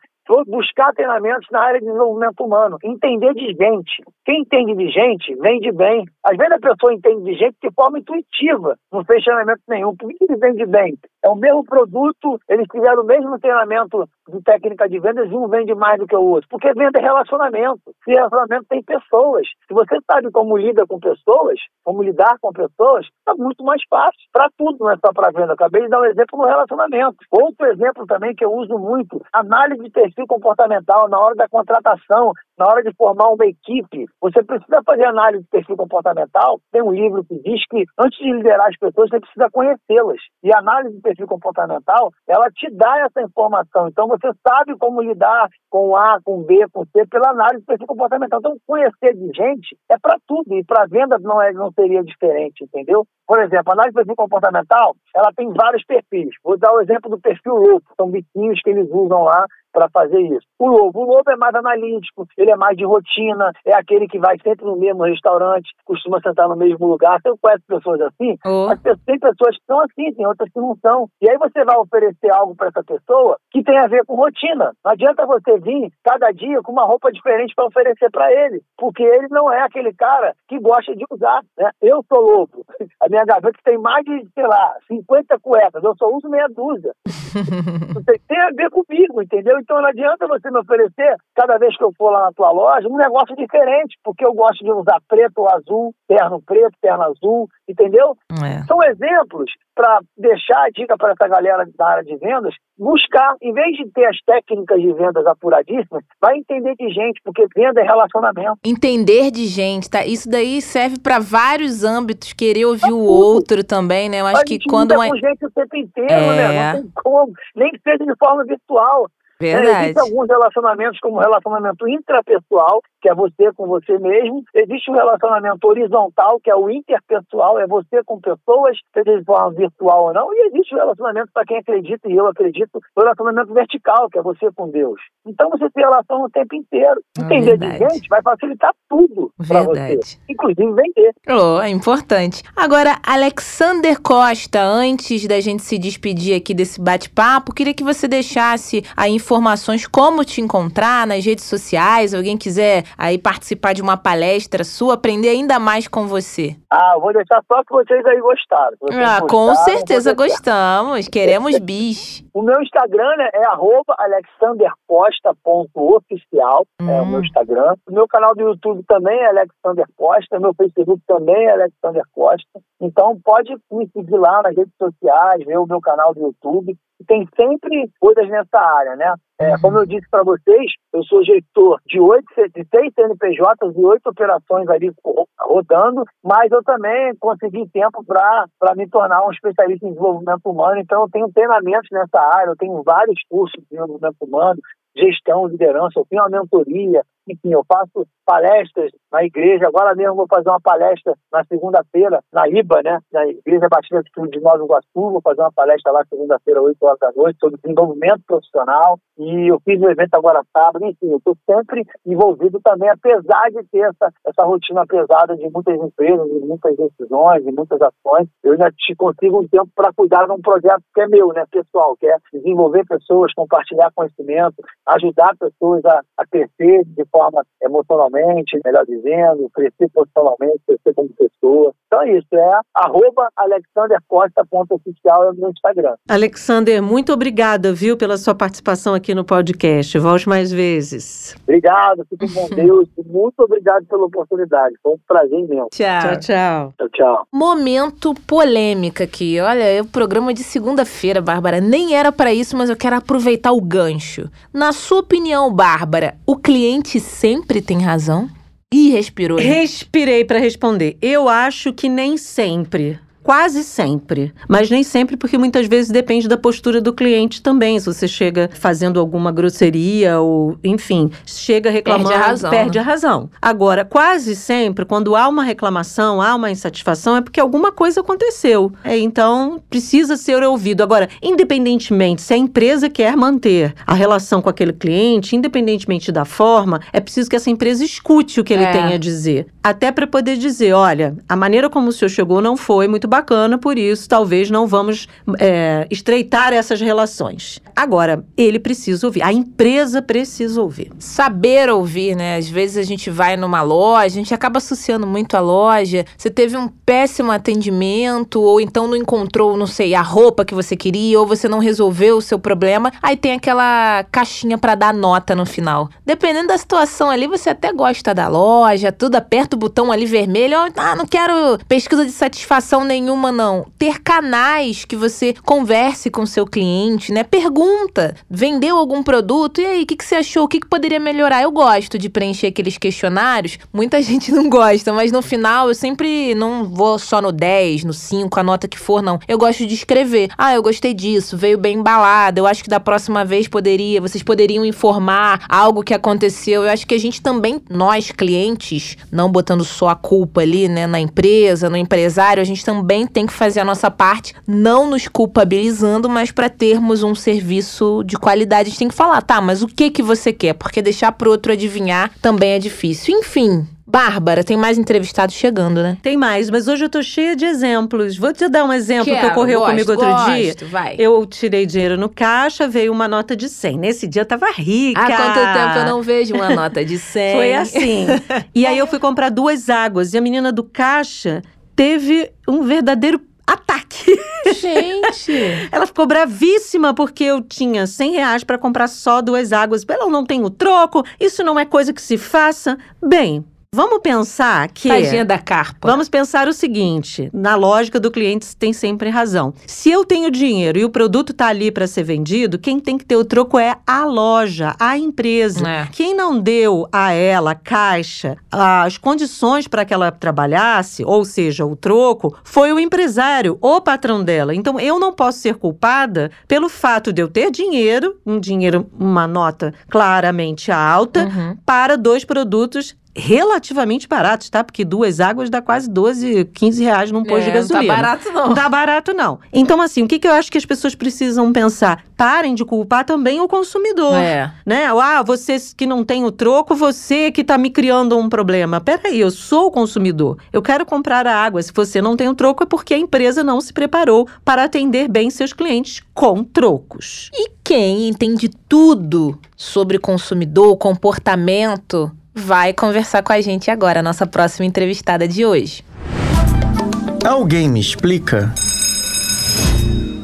buscar treinamentos na área de desenvolvimento humano, entender de gente. Quem entende de gente, vende bem. Às vezes a pessoa entende de gente de forma intuitiva, não fez treinamento nenhum. Por que ele vende bem? É o mesmo produto, eles tiveram o mesmo treinamento de técnica de vendas um vende mais do que o outro. Porque venda é relacionamento. E relacionamento tem pessoas. Se você sabe como lida com pessoas, como lidar com pessoas, está muito mais fácil. Para tudo, não é só para venda. Acabei de dar um exemplo no relacionamento. Outro exemplo também que eu uso muito, análise de perfil comportamental na hora da contratação, na hora de formar uma equipe. Você precisa fazer análise de perfil comportamental. Tem um livro que diz que antes de liderar as pessoas, você precisa conhecê-las. E a análise de perfil comportamental, ela te dá essa informação. Então, você sabe como lidar com A, com B, com C, pela análise de perfil comportamental. Então, conhecer de gente é para tudo. E para venda não, é, não seria diferente, entendeu? Por exemplo, a análise de perfil comportamental, ela tem vários perfis. Vou dar o exemplo do perfil louco. São biquinhos que eles usam lá para fazer isso. O lobo, o lobo é mais analítico, ele é mais de rotina, é aquele que vai sempre no mesmo restaurante, costuma sentar no mesmo lugar. Você conhece pessoas assim? Mas tem pessoas que são assim, tem outras que não são. E aí você vai oferecer algo para essa pessoa que tem a ver com rotina. Não adianta você vir cada dia com uma roupa diferente para oferecer para ele, porque ele não é aquele cara que gosta de usar. Né? Eu sou lobo. A minha gaveta tem mais de, sei lá, 50 cuecas. Eu só uso meia dúzia. tem a ver comigo, entendeu? Então não adianta você me oferecer, cada vez que eu for lá na tua loja, um negócio diferente, porque eu gosto de usar preto ou azul, terno preto, terno azul, entendeu? É. São exemplos para deixar a dica para essa galera da área de vendas, buscar, em vez de ter as técnicas de vendas apuradíssimas, vai entender de gente, porque venda é relacionamento. Entender de gente, tá? Isso daí serve para vários âmbitos, querer ouvir o outro também, né? Eu acho que quando uma... com gente o tempo inteiro, é... né? Não tem como, nem que seja de forma virtual. Verdade. É, existem alguns relacionamentos, como o relacionamento intrapessoal, que é você com você mesmo. Existe um relacionamento horizontal, que é o interpessoal, é você com pessoas, seja de forma virtual ou não. E existe o um relacionamento, para quem acredita, e eu acredito, o relacionamento vertical, que é você com Deus. Então você tem relação o tempo inteiro. Ah, Entender Verdade. de gente vai facilitar tudo para você, inclusive vender. Oh, é importante. Agora, Alexander Costa, antes da gente se despedir aqui desse bate-papo, queria que você deixasse a informação informações como te encontrar nas redes sociais, alguém quiser aí participar de uma palestra sua, aprender ainda mais com você. Ah, vou deixar só que vocês aí gostaram. Vocês ah, gostaram, com certeza gostamos. Queremos bis. O meu Instagram né, é alexandercosta.oficial, hum. é o meu hum. Instagram. O meu canal do YouTube também é Alexander Costa, meu Facebook também é Alexander Costa. Então pode me seguir lá nas redes sociais, ver o meu canal do YouTube tem sempre coisas nessa área, né? É, uhum. como eu disse para vocês, eu sou gestor de oito, de seis CNPJs e oito operações ali rodando, mas eu também consegui tempo para me tornar um especialista em desenvolvimento humano. Então, eu tenho treinamentos nessa área, eu tenho vários cursos de desenvolvimento humano, gestão, liderança, eu tenho uma mentoria, enfim, eu faço palestras na igreja. Agora mesmo vou fazer uma palestra na segunda-feira, na IBA, né? Na Igreja Batista de Nova Iguaçu. Vou fazer uma palestra lá segunda-feira, 8 horas da noite, sobre desenvolvimento profissional. E eu fiz um evento agora sábado. Enfim, eu estou sempre envolvido também, apesar de ter essa, essa rotina pesada de muitas empresas, de muitas decisões, de muitas ações. Eu ainda te consigo um tempo para cuidar de um projeto que é meu, né, pessoal, que é desenvolver pessoas, compartilhar conhecimento, ajudar pessoas a, a crescer de forma forma emocionalmente, melhor dizendo, crescer profissionalmente, crescer como pessoa. Então é isso, é arroba alexandercosta.oficial no Instagram. Alexander, muito obrigada, viu, pela sua participação aqui no podcast. Volte mais vezes. Obrigado, fique com Deus. Muito obrigado pela oportunidade. Foi um prazer mesmo. Tchau. Tchau, tchau. Tchau, tchau. Momento polêmica aqui. Olha, é o programa de segunda-feira, Bárbara. Nem era para isso, mas eu quero aproveitar o gancho. Na sua opinião, Bárbara, o cliente sempre tem razão? Ih, respirou. Respirei para responder. Eu acho que nem sempre. Quase sempre. Mas nem sempre, porque muitas vezes depende da postura do cliente também. Se você chega fazendo alguma grosseria ou, enfim, chega reclamando. Perde a razão. Perde né? a razão. Agora, quase sempre, quando há uma reclamação, há uma insatisfação, é porque alguma coisa aconteceu. É, então, precisa ser ouvido. Agora, independentemente se a empresa quer manter a relação com aquele cliente, independentemente da forma, é preciso que essa empresa escute o que ele é. tem a dizer. Até para poder dizer: olha, a maneira como o senhor chegou não foi muito bacana bacana, por isso talvez não vamos é, estreitar essas relações. Agora, ele precisa ouvir, a empresa precisa ouvir. Saber ouvir, né? Às vezes a gente vai numa loja, a gente acaba associando muito a loja. Você teve um péssimo atendimento, ou então não encontrou, não sei, a roupa que você queria, ou você não resolveu o seu problema. Aí tem aquela caixinha para dar nota no final. Dependendo da situação ali, você até gosta da loja, tudo, aperta o botão ali vermelho. Ah, não quero pesquisa de satisfação nenhuma nenhuma, não. Ter canais que você converse com seu cliente, né? Pergunta. Vendeu algum produto? E aí, o que, que você achou? O que, que poderia melhorar? Eu gosto de preencher aqueles questionários. Muita gente não gosta, mas no final eu sempre não vou só no 10, no 5, a nota que for, não. Eu gosto de escrever. Ah, eu gostei disso, veio bem embalado. Eu acho que da próxima vez poderia, vocês poderiam informar algo que aconteceu. Eu acho que a gente também, nós clientes, não botando só a culpa ali, né, na empresa, no empresário, a gente também também tem que fazer a nossa parte, não nos culpabilizando, mas para termos um serviço de qualidade, a gente tem que falar, tá, mas o que que você quer? Porque deixar pro outro adivinhar também é difícil. Enfim, Bárbara, tem mais entrevistados chegando, né? Tem mais, mas hoje eu tô cheia de exemplos. Vou te dar um exemplo Quero, que ocorreu gosto, comigo outro gosto, dia. Vai. Eu tirei dinheiro no caixa, veio uma nota de 100. Nesse dia eu tava rica. Há quanto tempo eu não vejo uma nota de 100? Foi assim. e aí eu fui comprar duas águas e a menina do caixa teve um verdadeiro ataque. Gente! ela ficou bravíssima porque eu tinha 100 reais para comprar só duas águas. Ela não tem o troco, isso não é coisa que se faça. Bem, Vamos pensar que. Tadinha da carpa. Vamos pensar o seguinte: na lógica do cliente tem sempre razão. Se eu tenho dinheiro e o produto está ali para ser vendido, quem tem que ter o troco é a loja, a empresa. É. Quem não deu a ela, a caixa, as condições para que ela trabalhasse, ou seja, o troco, foi o empresário, o patrão dela. Então eu não posso ser culpada pelo fato de eu ter dinheiro, um dinheiro, uma nota claramente alta, uhum. para dois produtos relativamente baratos, tá? Porque duas águas dá quase 12, 15 reais num posto é, de gasolina. Não tá barato, não. Não tá barato, não. Então, assim, o que, que eu acho que as pessoas precisam pensar? Parem de culpar também o consumidor. É. Né? Ah, você que não tem o troco, você que tá me criando um problema. Peraí, eu sou o consumidor. Eu quero comprar a água. Se você não tem o troco, é porque a empresa não se preparou para atender bem seus clientes com trocos. E quem entende tudo sobre consumidor, comportamento, vai conversar com a gente agora, a nossa próxima entrevistada de hoje. Alguém me explica?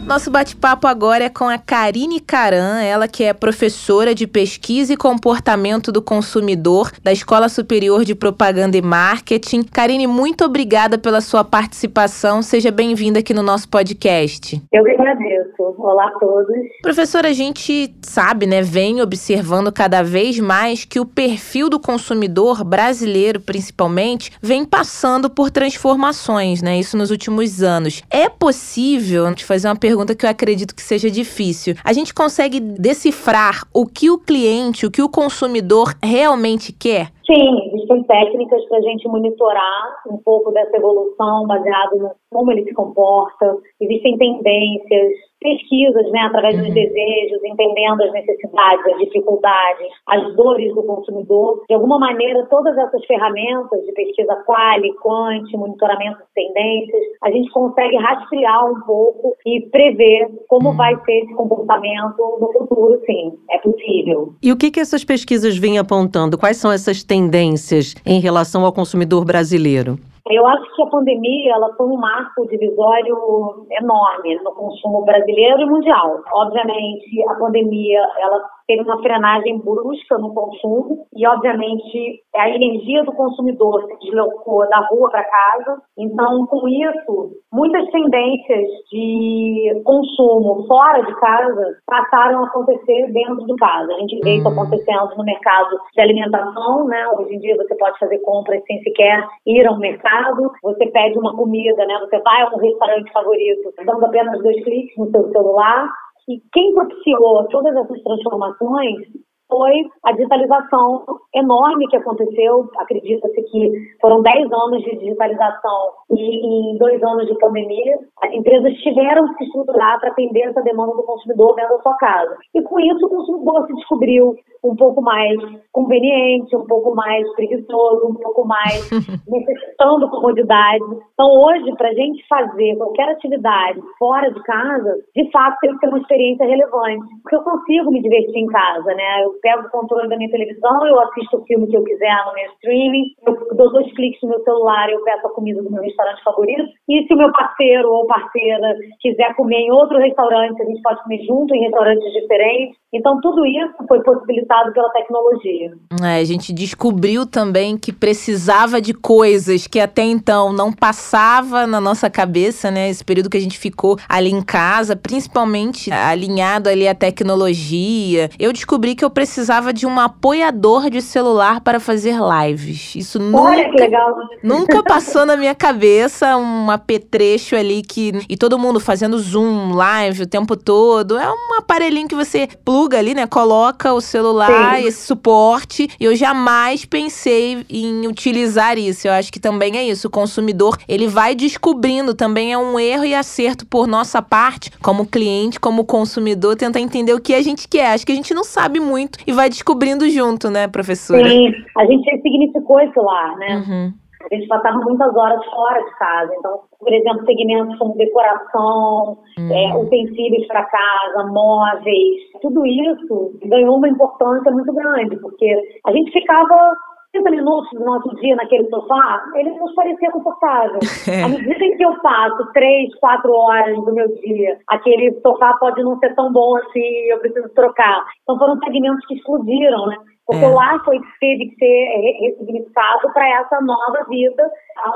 Nosso bate-papo agora é com a Karine Caran, ela que é professora de pesquisa e comportamento do consumidor da Escola Superior de Propaganda e Marketing. Karine, muito obrigada pela sua participação. Seja bem-vinda aqui no nosso podcast. Eu que agradeço. Olá a todos. Professora, a gente sabe, né, vem observando cada vez mais que o perfil do consumidor brasileiro, principalmente, vem passando por transformações, né? Isso nos últimos anos. É possível te fazer uma pergunta pergunta que eu acredito que seja difícil. A gente consegue decifrar o que o cliente, o que o consumidor realmente quer? Sim, existem técnicas para a gente monitorar um pouco dessa evolução baseado no como ele se comporta. Existem tendências, pesquisas, né, através dos uhum. desejos, entendendo as necessidades, as dificuldades, as dores do consumidor. De alguma maneira, todas essas ferramentas de pesquisa quali, quant, monitoramento de tendências, a gente consegue rastrear um pouco e prever como uhum. vai ser esse comportamento no futuro, sim. É possível. E o que, que essas pesquisas vêm apontando? Quais são essas tendências em relação ao consumidor brasileiro? Eu acho que a pandemia ela foi um marco divisório enorme no consumo brasileiro e mundial. Obviamente, a pandemia ela teve uma frenagem brusca no consumo e, obviamente, a energia do consumidor se deslocou da rua para casa. Então, com isso, muitas tendências de consumo fora de casa passaram a acontecer dentro de casa. A gente vê isso uhum. acontecendo no mercado de alimentação, né? Hoje em dia você pode fazer compras sem sequer ir ao mercado. Você pede uma comida, né? Você vai a um restaurante favorito, dando apenas dois cliques no seu celular. E quem propiciou todas essas transformações foi a digitalização enorme que aconteceu. Acredita-se que foram 10 anos de digitalização e em dois anos de pandemia, as empresas tiveram que se estruturar para atender essa demanda do consumidor dentro da sua casa. E com isso, o consumidor se descobriu um pouco mais conveniente, um pouco mais preguiçoso, um pouco mais necessitando comodidade. Então, hoje, para a gente fazer qualquer atividade fora de casa, de fato, tem que ter uma experiência relevante. Porque eu consigo me divertir em casa, né? Eu pego o controle da minha televisão, eu assisto o filme que eu quiser no meu streaming, eu dou dois cliques no meu celular, eu peço a comida do meu restaurante favorito. E se o meu parceiro ou parceira quiser comer em outro restaurante, a gente pode comer junto em restaurantes diferentes. Então, tudo isso foi possibilitado pela tecnologia. É, a gente descobriu também que precisava de coisas que até então não passava na nossa cabeça, né? Esse período que a gente ficou ali em casa, principalmente alinhado ali à tecnologia. Eu descobri que eu precisava de um apoiador de celular para fazer lives. Isso Olha nunca, nunca passou na minha cabeça um apetrecho ali que e todo mundo fazendo zoom live o tempo todo. É um aparelhinho que você pluga ali, né? Coloca o celular, Sim. esse suporte. E eu jamais pensei em utilizar isso. Eu acho que também é isso. O consumidor, ele vai descobrindo também é um erro e acerto por nossa parte, como cliente, como consumidor, tentar entender o que a gente quer. Acho que a gente não sabe muito e vai descobrindo junto, né, professora? Sim, a gente significou isso lá, né? Uhum. A gente passava muitas horas fora de casa. Então, por exemplo, segmentos como decoração, uhum. é, utensílios para casa, móveis, tudo isso ganhou uma importância muito grande, porque a gente ficava 30 minutos do nosso dia naquele sofá, ele nos parecia confortável. É. À medida em que eu passo 3, 4 horas do meu dia, aquele sofá pode não ser tão bom assim, eu preciso trocar. Então foram segmentos que explodiram, né? Porque é. o lar foi, teve que ser ressignificado para essa nova vida,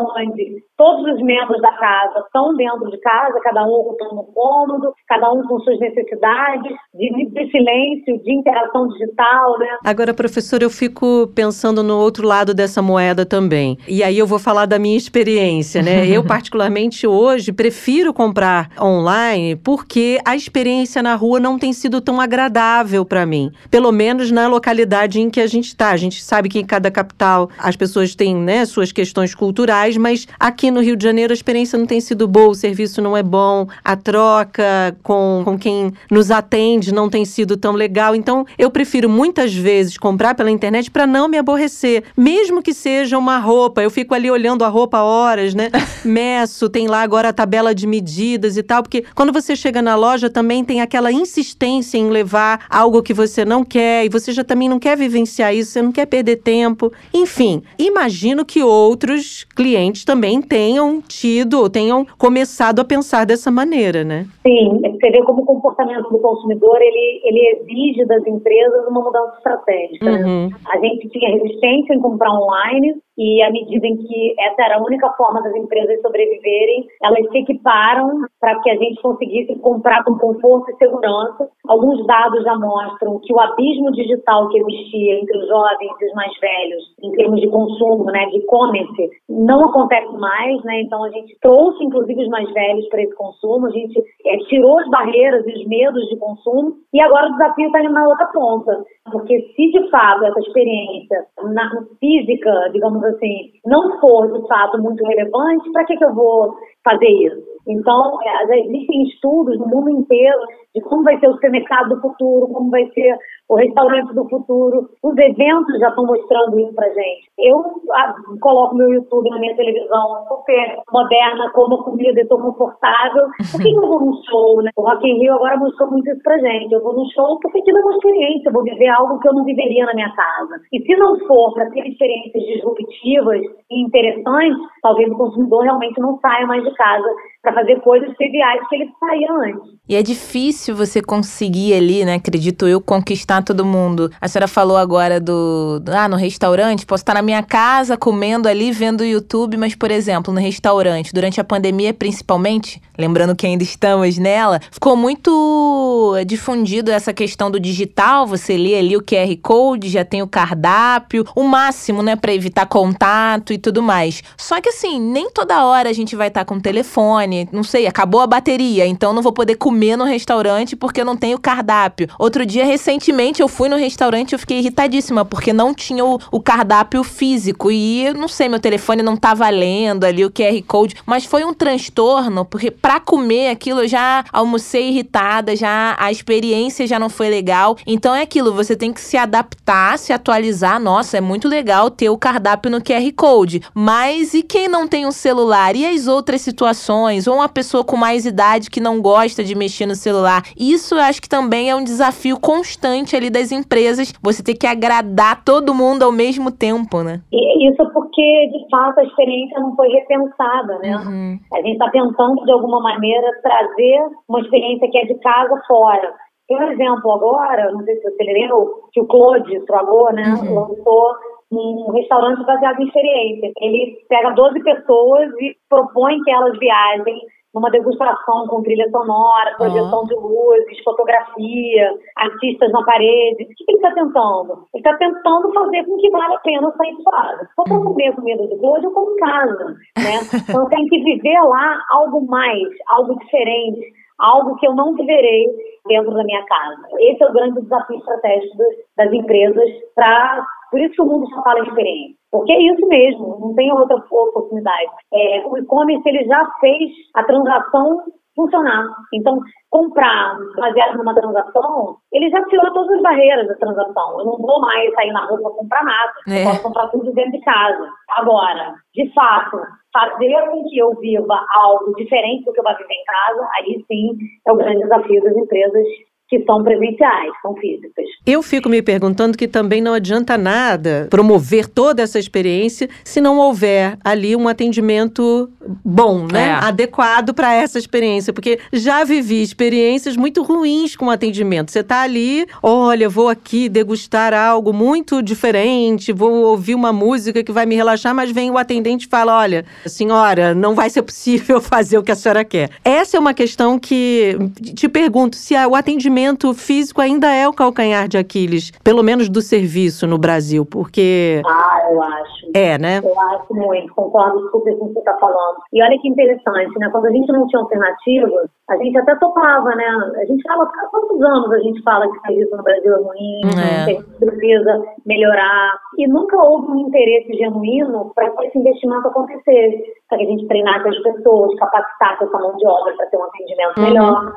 onde todos os membros da casa estão dentro de casa, cada um ocupando um cômodo, cada um com suas necessidades de, de silêncio, de interação digital, né? Agora, professor, eu fico pensando no outro lado dessa moeda também. E aí eu vou falar da minha experiência, né? eu, particularmente, hoje, prefiro comprar online porque a experiência na rua não tem sido tão agradável para mim. Pelo menos na localidade em que a gente está. A gente sabe que em cada capital as pessoas têm né, suas questões culturais, mas aqui no Rio de Janeiro a experiência não tem sido boa, o serviço não é bom, a troca com, com quem nos atende não tem sido tão legal. Então, eu prefiro muitas vezes comprar pela internet para não me aborrecer, mesmo que seja uma roupa. Eu fico ali olhando a roupa horas, né? Meço, tem lá agora a tabela de medidas e tal, porque quando você chega na loja também tem aquela insistência em levar algo que você não quer e você já também não quer viver vivenciar isso, você não quer perder tempo. Enfim, imagino que outros clientes também tenham tido ou tenham começado a pensar dessa maneira, né? Sim, você vê como o comportamento do consumidor ele, ele exige das empresas uma mudança estratégica. Né? Uhum. Né? A gente tinha resistência em comprar online, e à medida em que essa era a única forma das empresas sobreviverem, elas se equiparam para que a gente conseguisse comprar com conforto e segurança. Alguns dados já mostram que o abismo digital que existia entre os jovens e os mais velhos, em termos de consumo, né, de e-commerce, não acontece mais, né? Então a gente trouxe inclusive os mais velhos para esse consumo, a gente é, tirou as barreiras e os medos de consumo e agora o desafio está indo na outra ponta, porque se de fato essa experiência na física, digamos assim, não for de fato muito relevante, para que, que eu vou fazer isso? Então, é, existem estudos no mundo inteiro de como vai ser o supermercado do futuro, como vai ser o restaurante do futuro. Os eventos já estão mostrando isso pra gente. Eu ah, coloco meu YouTube na minha televisão super moderna, como comida, estou confortável. Por que, eu vou num show, né? O Rock in Rio agora mostrou muito isso pra gente. Eu vou num show porque é uma experiência, eu vou viver algo que eu não viveria na minha casa. E se não for para ter experiências disruptivas e interessantes, talvez o consumidor realmente não saia mais de casa para fazer coisas triviais que ele saía antes. E é difícil você conseguir ali, né, acredito eu, conquistar todo mundo. A senhora falou agora do, ah, no restaurante, posso estar na minha casa comendo ali, vendo YouTube, mas por exemplo, no restaurante, durante a pandemia principalmente, lembrando que ainda estamos nela, ficou muito difundido essa questão do digital, você lê ali o QR Code, já tem o cardápio, o máximo, né, para evitar contato e tudo mais. Só que assim, nem toda hora a gente vai estar com o telefone, não sei, acabou a bateria, então não vou poder comer no restaurante porque eu não tenho cardápio. Outro dia, recentemente, eu fui no restaurante e fiquei irritadíssima porque não tinha o, o cardápio físico e, não sei, meu telefone não tava tá lendo ali o QR Code, mas foi um transtorno porque para comer aquilo eu já almocei irritada, já a experiência já não foi legal. Então é aquilo, você tem que se adaptar, se atualizar. Nossa, é muito legal ter o cardápio no QR Code. Mas e quem não tem um celular? E as outras situações? Ou uma pessoa com mais idade que não gosta de mexer no celular? Isso eu acho que também é um desafio constante ali das empresas. Você ter que agradar todo mundo ao mesmo tempo, né? Isso porque, de fato, a experiência não foi repensada, né? Uhum. A gente está tentando, de alguma maneira, trazer uma experiência que é de casa fora. Tem um exemplo agora, não sei se você lembra, que o Claude Estragou, né, uhum. lançou um restaurante baseado em experiência. Ele pega 12 pessoas e propõe que elas viajem numa degustação com trilha sonora, projeção uhum. de luzes, fotografia, artistas na parede. O que ele está tentando? Ele está tentando fazer com que vale a pena sair de casa. Se for para comer comida do hoje, eu como em casa. Né? Então tem que viver lá algo mais, algo diferente, algo que eu não viverei dentro da minha casa. Esse é o grande desafio estratégico das empresas para por isso que o mundo só fala em experiência. Porque é isso mesmo, não tem outra oportunidade. É, o e-commerce ele já fez a transação funcionar. Então, comprar baseado numa transação, ele já tirou todas as barreiras da transação. Eu não vou mais sair na rua para comprar nada. É. Eu posso comprar tudo dentro de casa. Agora, de fato, fazer com que eu viva algo diferente do que eu vou viver em casa, aí sim é o grande desafio das empresas que são presenciais, são físicas. Eu fico me perguntando que também não adianta nada promover toda essa experiência se não houver ali um atendimento bom, né? É. Adequado para essa experiência, porque já vivi experiências muito ruins com atendimento. Você está ali, olha, vou aqui degustar algo muito diferente, vou ouvir uma música que vai me relaxar, mas vem o atendente e fala: "Olha, senhora, não vai ser possível fazer o que a senhora quer". Essa é uma questão que te pergunto se o atendimento físico ainda é o calcanhar de Aquiles, pelo menos do serviço no Brasil, porque. Ah, eu acho. É, né? Eu acho muito, concordo super com o que você está falando. E olha que interessante, né? Quando a gente não tinha alternativas, a gente até topava, né? A gente fala, há quantos anos a gente fala que serviço no Brasil é ruim, é. que a gente precisa melhorar. E nunca houve um interesse genuíno para que esse investimento acontecesse, para que a gente treinasse as pessoas, capacitasse essa mão de obra para ter um atendimento uhum. melhor.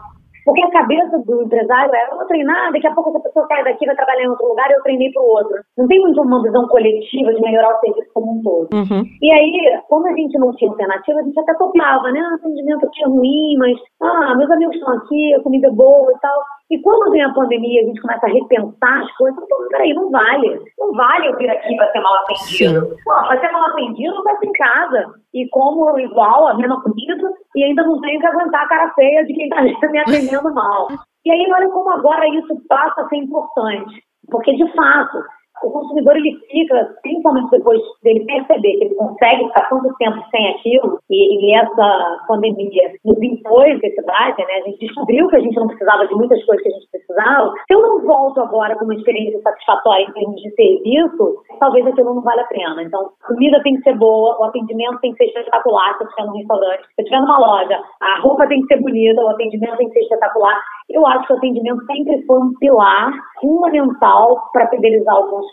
Porque a cabeça do empresário é, eu vou treinar, daqui a pouco essa pessoa sai daqui, vai trabalhar em outro lugar, eu treinei para o outro. Não tem muito uma visão coletiva de melhorar o serviço como um todo. Uhum. E aí, como a gente não tinha alternativa, a gente até topava, né? Ah, atendimento aqui é ruim, mas, ah, meus amigos estão aqui, a comida é boa e tal. E quando vem a pandemia, a gente começa a repensar as coisas, então, peraí, não vale. Não vale eu vir aqui para ser mal atendido. Pô, para ser mal atendido, vai ser em casa. E como igual, a mesma comida, e ainda não tenho que aguentar a cara feia de quem está me atendendo mal. E aí, olha como agora isso passa a ser importante. Porque, de fato, o consumidor ele fica, principalmente depois dele perceber que ele consegue ficar tanto tempo sem aquilo, e, e essa pandemia nos impôs necessidade, né? A gente descobriu que a gente não precisava de muitas coisas que a gente precisava. Se eu não volto agora com uma experiência satisfatória em termos de serviço, talvez aquilo não vale a pena. Então, comida tem que ser boa, o atendimento tem que ser espetacular se eu estiver num restaurante, se eu estiver numa loja, a roupa tem que ser bonita, o atendimento tem que ser espetacular. Eu acho que o atendimento sempre foi um pilar fundamental para fidelizar o consumidor.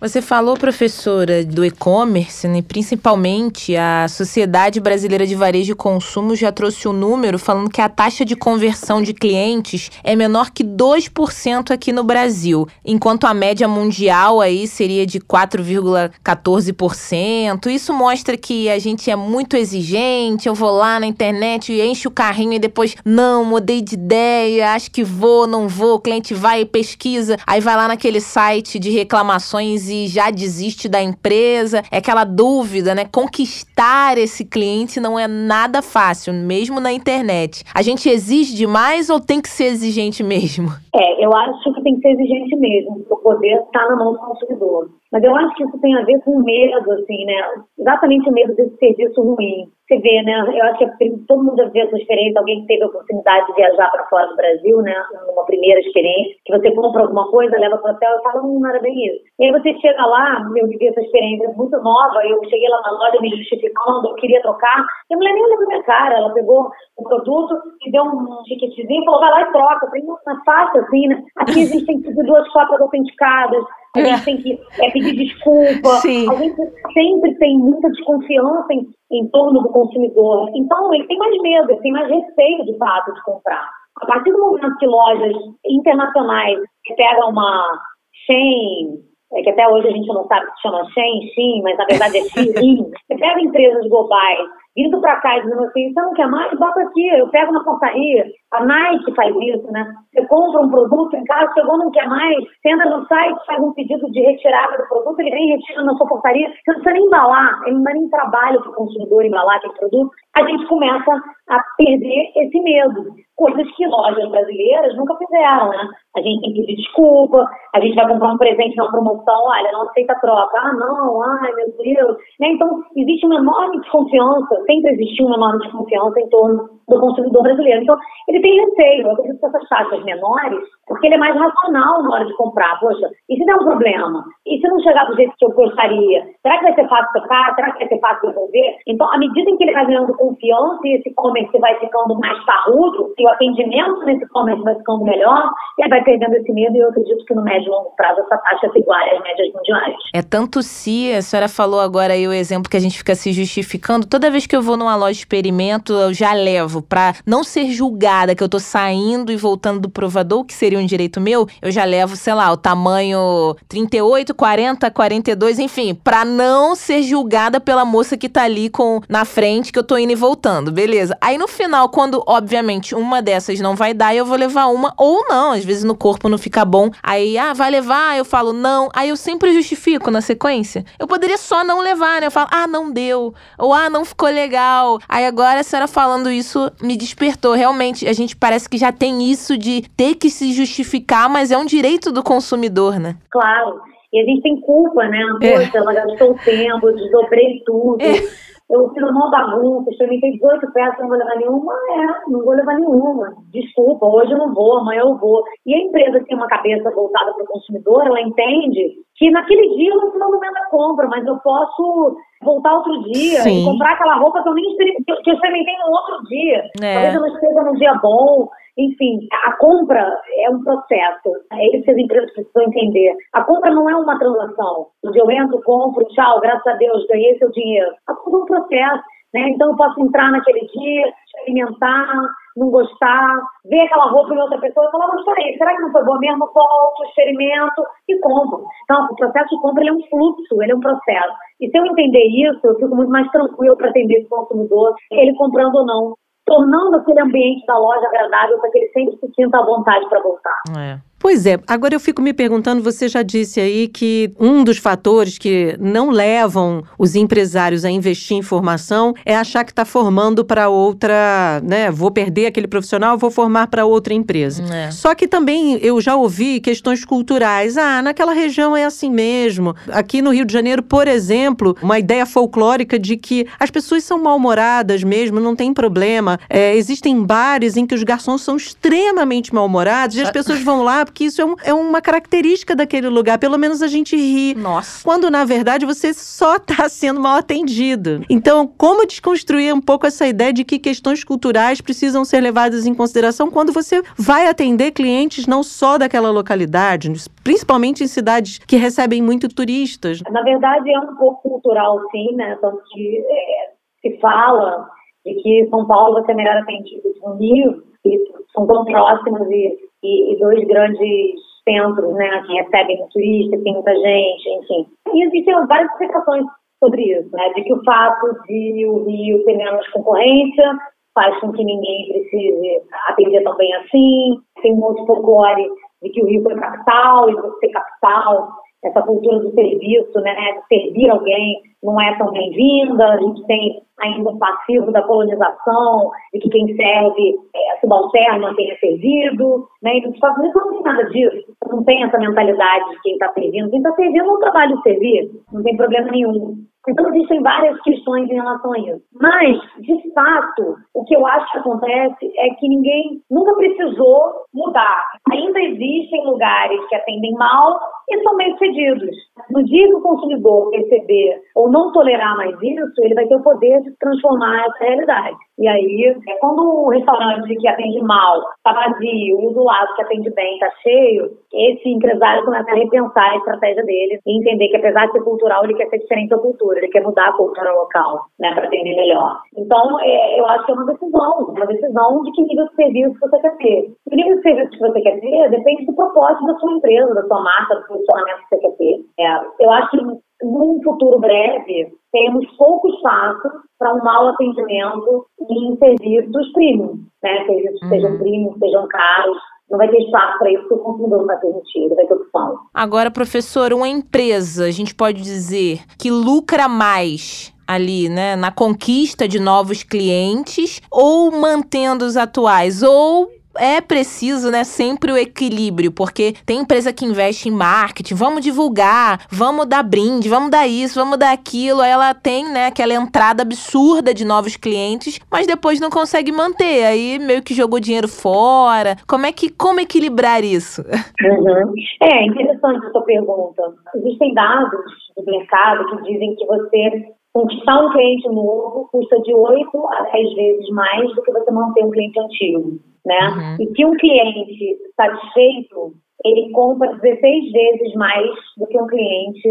Você falou, professora, do e-commerce, né? principalmente a Sociedade Brasileira de Varejo e Consumo já trouxe um número falando que a taxa de conversão de clientes é menor que 2% aqui no Brasil, enquanto a média mundial aí seria de 4,14%. Isso mostra que a gente é muito exigente, eu vou lá na internet e encho o carrinho e depois, não, mudei de ideia, acho que vou, não vou, o cliente vai e pesquisa, aí vai lá naquele site de reclamações e já desiste da empresa. É aquela dúvida, né? Conquistar esse cliente não é nada fácil, mesmo na internet. A gente exige demais ou tem que ser exigente mesmo? É, eu acho que tem que ser exigente mesmo, para poder estar na mão do consumidor. Mas eu acho que isso tem a ver com medo, assim, né? Exatamente o medo desse serviço ruim. Você vê, né? Eu acho que todo mundo deve ver essa experiência, alguém que teve a oportunidade de viajar para fora do Brasil, né? Numa primeira experiência, que você compra alguma coisa, leva para o hotel e fala, hum, não era bem isso. E aí você chega lá, eu vivi essa experiência muito nova, eu cheguei lá na loja me justificando, eu queria trocar, e a mulher nem olhou pra minha cara, ela pegou o produto e deu um ticketzinho e falou, vai lá e troca. Eu falei, não, é fácil assim, né? Aqui existem duas cópias autenticadas, a gente tem que é, pedir desculpa. Sim. A gente sempre tem muita desconfiança em, em torno do consumidor. Então, ele tem mais medo, ele tem mais receio, de fato, de comprar. A partir do momento que lojas internacionais pegam uma Shein, é que até hoje a gente não sabe se chama Shein, Shein, mas na verdade é Shein, você pega empresas globais vindo para cá e dizendo assim, você não quer mais? Bota aqui, eu pego na portaria. A Nike faz isso, né? Você compra um produto em casa, chegou, não quer mais, você entra no site, faz um pedido de retirada do produto, ele vem e retira na sua portaria. Você não precisa nem embalar, ele não dá nem trabalho para o consumidor embalar aquele produto. A gente começa a perder esse medo. Coisas que lojas brasileiras nunca fizeram, né? A gente tem que pedir desculpa, a gente vai comprar um presente na promoção, olha, não aceita troca. Ah, não, ai, meu Deus. Né? Então, existe uma enorme desconfiança, sempre existiu uma enorme desconfiança em torno do consumidor brasileiro. Então, ele tem receio, eu acredito que essas taxas menores, porque ele é mais racional na hora de comprar. Poxa, e se der um problema? E se não chegar do jeito que eu gostaria? Será que vai ser fácil tocar? Será que vai ser fácil resolver? Então, à medida em que ele vai ganhando confiança e esse e-commerce vai ficando mais parrudo, e atendimento nesse e-commerce vai ficando melhor, ele vai perdendo esse medo e eu acredito que no médio e longo prazo essa taxa se iguale às médias mundiais. É tanto se, a senhora falou agora aí o exemplo que a gente fica se justificando, toda vez que eu vou numa loja de experimento, eu já levo para não ser julgada que eu tô saindo e voltando do provador, que seria um direito meu, eu já levo, sei lá, o tamanho 38, 40, 42, enfim, para não ser julgada pela moça que tá ali com na frente que eu tô indo e voltando, beleza? Aí no final, quando obviamente uma dessas não vai dar, eu vou levar uma ou não, às vezes no corpo não fica bom. Aí, ah, vai levar, eu falo não. Aí eu sempre justifico na sequência. Eu poderia só não levar, né? Eu falo, ah, não deu. Ou ah, não ficou legal. Aí agora a senhora falando isso me despertou. Realmente, a gente parece que já tem isso de ter que se justificar, mas é um direito do consumidor, né? Claro. E a gente tem culpa, né? É. Poxa, é. ela gastou tempo, desdobrei tudo. É eu fiz uma bagunça, experimentei 18 peças, não vou levar nenhuma, é, não vou levar nenhuma. Desculpa, hoje eu não vou, amanhã eu vou. E a empresa que tem uma cabeça voltada para o consumidor, ela entende que naquele dia eu não momento da compra, mas eu posso voltar outro dia Sim. e comprar aquela roupa que eu nem experimentei, que eu experimentei no outro dia. É. Talvez eu não esteja num dia bom, enfim, a compra é um processo. É isso que as empresas precisam entender. A compra não é uma transação. Eu entro, compro, tchau, graças a Deus, ganhei seu dinheiro. A compra é um processo. Né? Então eu posso entrar naquele dia, experimentar, não gostar, ver aquela roupa em outra pessoa e falar, mas peraí, será que não foi boa mesmo? Volto, experimento e compro. Então, o processo de compra é um fluxo, ele é um processo. E se eu entender isso, eu fico muito mais tranquilo para atender esse consumidor, ele comprando ou não tornando aquele ambiente da loja agradável para que ele sempre se sinta à vontade para voltar. É. Pois é, agora eu fico me perguntando, você já disse aí que um dos fatores que não levam os empresários a investir em formação é achar que está formando para outra, né? Vou perder aquele profissional, vou formar para outra empresa. É. Só que também eu já ouvi questões culturais. Ah, naquela região é assim mesmo. Aqui no Rio de Janeiro, por exemplo, uma ideia folclórica de que as pessoas são mal-humoradas mesmo, não tem problema. É, existem bares em que os garçons são extremamente mal-humorados e as pessoas vão lá porque isso é, um- é uma característica daquele lugar. Pelo menos a gente ri. Nossa. Quando, na verdade, você só está sendo mal atendido. Então, como desconstruir um pouco essa ideia de que questões culturais precisam ser levadas em consideração quando você vai atender clientes não só daquela localidade, principalmente em cidades que recebem muito turistas? Na verdade, é um pouco cultural, sim, né? Tanto que é, se fala de que São Paulo vai ser melhor atendido que o Rio, e são tão próximos e, e, e dois grandes centros, né? Que recebem turista, tem muita gente, enfim. E existem várias explicações sobre isso, né? De que o fato de o Rio ter menos concorrência faz com que ninguém precise atender tão bem assim. Tem um outro folclore de que o Rio foi capital e você capital essa cultura do serviço, né, de servir alguém, não é tão bem-vinda. A gente tem ainda o passivo da colonização, de que quem serve é, subalterno quem é servido. Né? E nos Estados Unidos não tem nada disso. Não tem essa mentalidade de quem está servindo. Quem está servindo é um trabalho de servir, não tem problema nenhum. Então, existem várias questões em relação a isso. Mas, de fato, o que eu acho que acontece é que ninguém nunca precisou mudar. Ainda existem lugares que atendem mal e são bem sucedidos. No dia que o consumidor perceber ou não tolerar mais isso, ele vai ter o poder de transformar essa realidade. E aí, é quando o restaurante que atende mal está vazio e do lado que atende bem está cheio, esse empresário começa a repensar a estratégia dele e entender que, apesar de ser cultural, ele quer ser diferente da cultura, ele quer mudar a cultura local, né, para atender melhor. Então, é, eu acho que é uma decisão, uma decisão de que nível de serviço você quer ter. O nível de serviço que você quer ter depende do propósito da sua empresa, da sua marca, do posicionamento que você quer ter. É, eu acho que num futuro breve, temos pouco espaço para um mau atendimento em serviços premium, né? Serviços Uhum. sejam premium, sejam caros. Não vai ter espaço para isso, porque o consumidor não vai permitir, vai ter opção. Agora, professor, uma empresa, a gente pode dizer, que lucra mais ali, né, na conquista de novos clientes ou mantendo os atuais, ou é preciso, né, sempre o equilíbrio, porque tem empresa que investe em marketing, vamos divulgar, vamos dar brinde, vamos dar isso, vamos dar aquilo, aí ela tem, né, aquela entrada absurda de novos clientes, mas depois não consegue manter, aí meio que jogou dinheiro fora. Como é que como equilibrar isso? Uhum. É interessante a sua pergunta. Existem dados do mercado que dizem que você conquistar um cliente novo custa de 8 a 10 vezes mais do que você manter um cliente antigo, né? Uhum. E que um cliente satisfeito, ele compra 16 vezes mais do que um cliente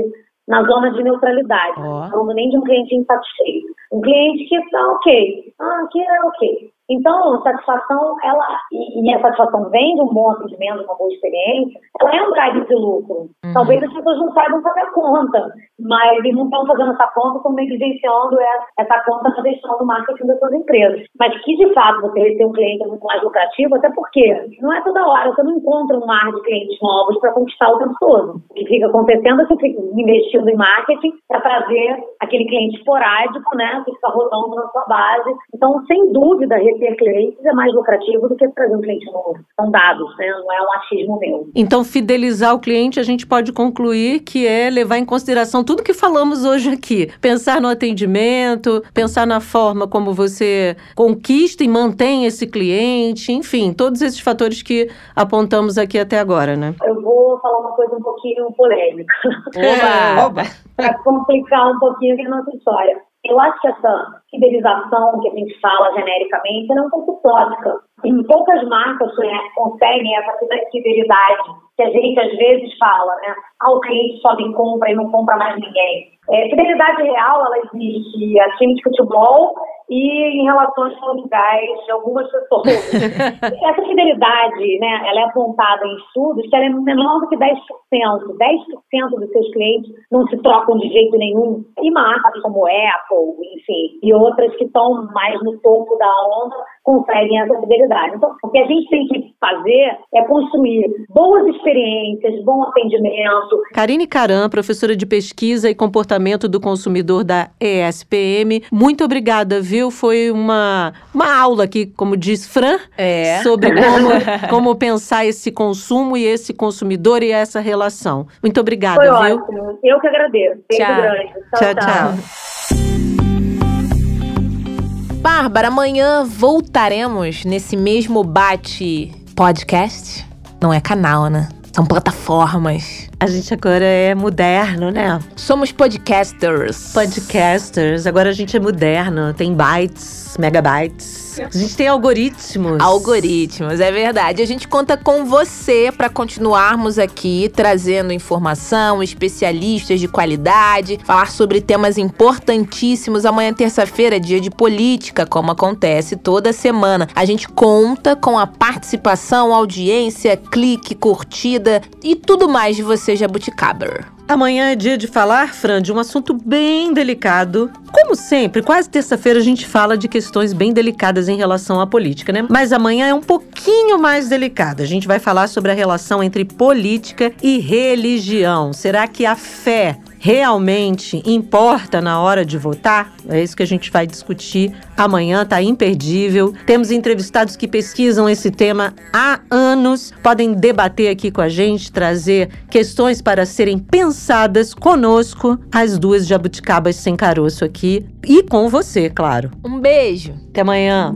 na zona de neutralidade. Ó. Não falando nem de um cliente insatisfeito. Um cliente que está ok. Ah, aqui é ok. Então, a satisfação, ela, e, e a satisfação vem de um bom atendimento, uma boa experiência, ela é um drive de lucro. Uhum. Talvez as pessoas não saibam fazer a conta, mas eles não estão fazendo essa conta, estão negligenciando essa, essa conta na gestão do marketing das suas empresas. Mas que, de fato, você receber um cliente é muito mais lucrativo, até porque não é toda hora, você não encontra um mar de clientes novos para conquistar o tempo todo. O que fica acontecendo é que você fica investindo em marketing para trazer aquele cliente esporádico, né, que fica rodando na sua base. Então, sem dúvida, reter clientes é mais lucrativo do que trazer um cliente novo. São dados, né, não é um achismo meu. Então, fidelizar o cliente, a gente pode concluir que é levar em consideração tudo que falamos hoje aqui. Pensar no atendimento, pensar na forma como você conquista e mantém esse cliente, enfim, todos esses fatores que apontamos aqui até agora, né? Eu vou falar uma coisa um pouquinho polêmica. Oba! para complicar um pouquinho a nossa história. Eu acho que essa fidelização que a gente fala genericamente é um pouco tóxica. Em poucas marcas né, conseguem essa fidelidade que a gente às vezes fala, né? Ah, o cliente só me compra e não compra mais ninguém. É, fidelidade real, ela existe a time de futebol e em relações conjugais de algumas pessoas. Essa fidelidade, né, ela é apontada em estudos que ela é menor do que 10%. 10% dos seus clientes não se trocam de jeito nenhum. E marcas como Apple, enfim, e outras que estão mais no topo da onda conseguem essa fidelidade. Então, o que a gente tem que fazer é construir boas experiências, bom atendimento. Karine Caram, professora de pesquisa e comportamento do consumidor da ESPM, muito obrigada, viu? Foi uma, uma aula aqui, como diz Fran, É. sobre como, como pensar esse consumo e esse consumidor e essa relação. Muito obrigada, Foi viu? ótimo. Eu que agradeço. Beijo Tchau. grande. Tchau, tchau. Bárbara, amanhã voltaremos nesse mesmo bate podcast. Não é canal, né? São plataformas. A gente agora é moderno, né? Somos podcasters. Podcasters, agora a gente é moderno, tem bytes, megabytes. A gente tem algoritmos. Algoritmos, é verdade. A gente conta com você para continuarmos aqui trazendo informação, especialistas de qualidade, falar sobre temas importantíssimos. Amanhã, terça-feira, é dia de política, como acontece toda semana. A gente conta com a participação, audiência, clique, curtida e tudo mais de você, Jabuticaber. Amanhã é dia de falar, Fran, de um assunto bem delicado. Como sempre, quase terça-feira a gente fala de questões bem delicadas em relação à política, né? Mas amanhã é um pouquinho mais delicado. A gente vai falar sobre a relação entre política e religião. Será que a fé realmente importa na hora de votar? É isso que a gente vai discutir amanhã, tá imperdível. Temos entrevistados que pesquisam esse tema há anos, podem debater aqui com a gente, trazer questões para serem pensadas conosco, as duas jabuticabas sem caroço aqui e com você, claro. Um beijo. Até amanhã.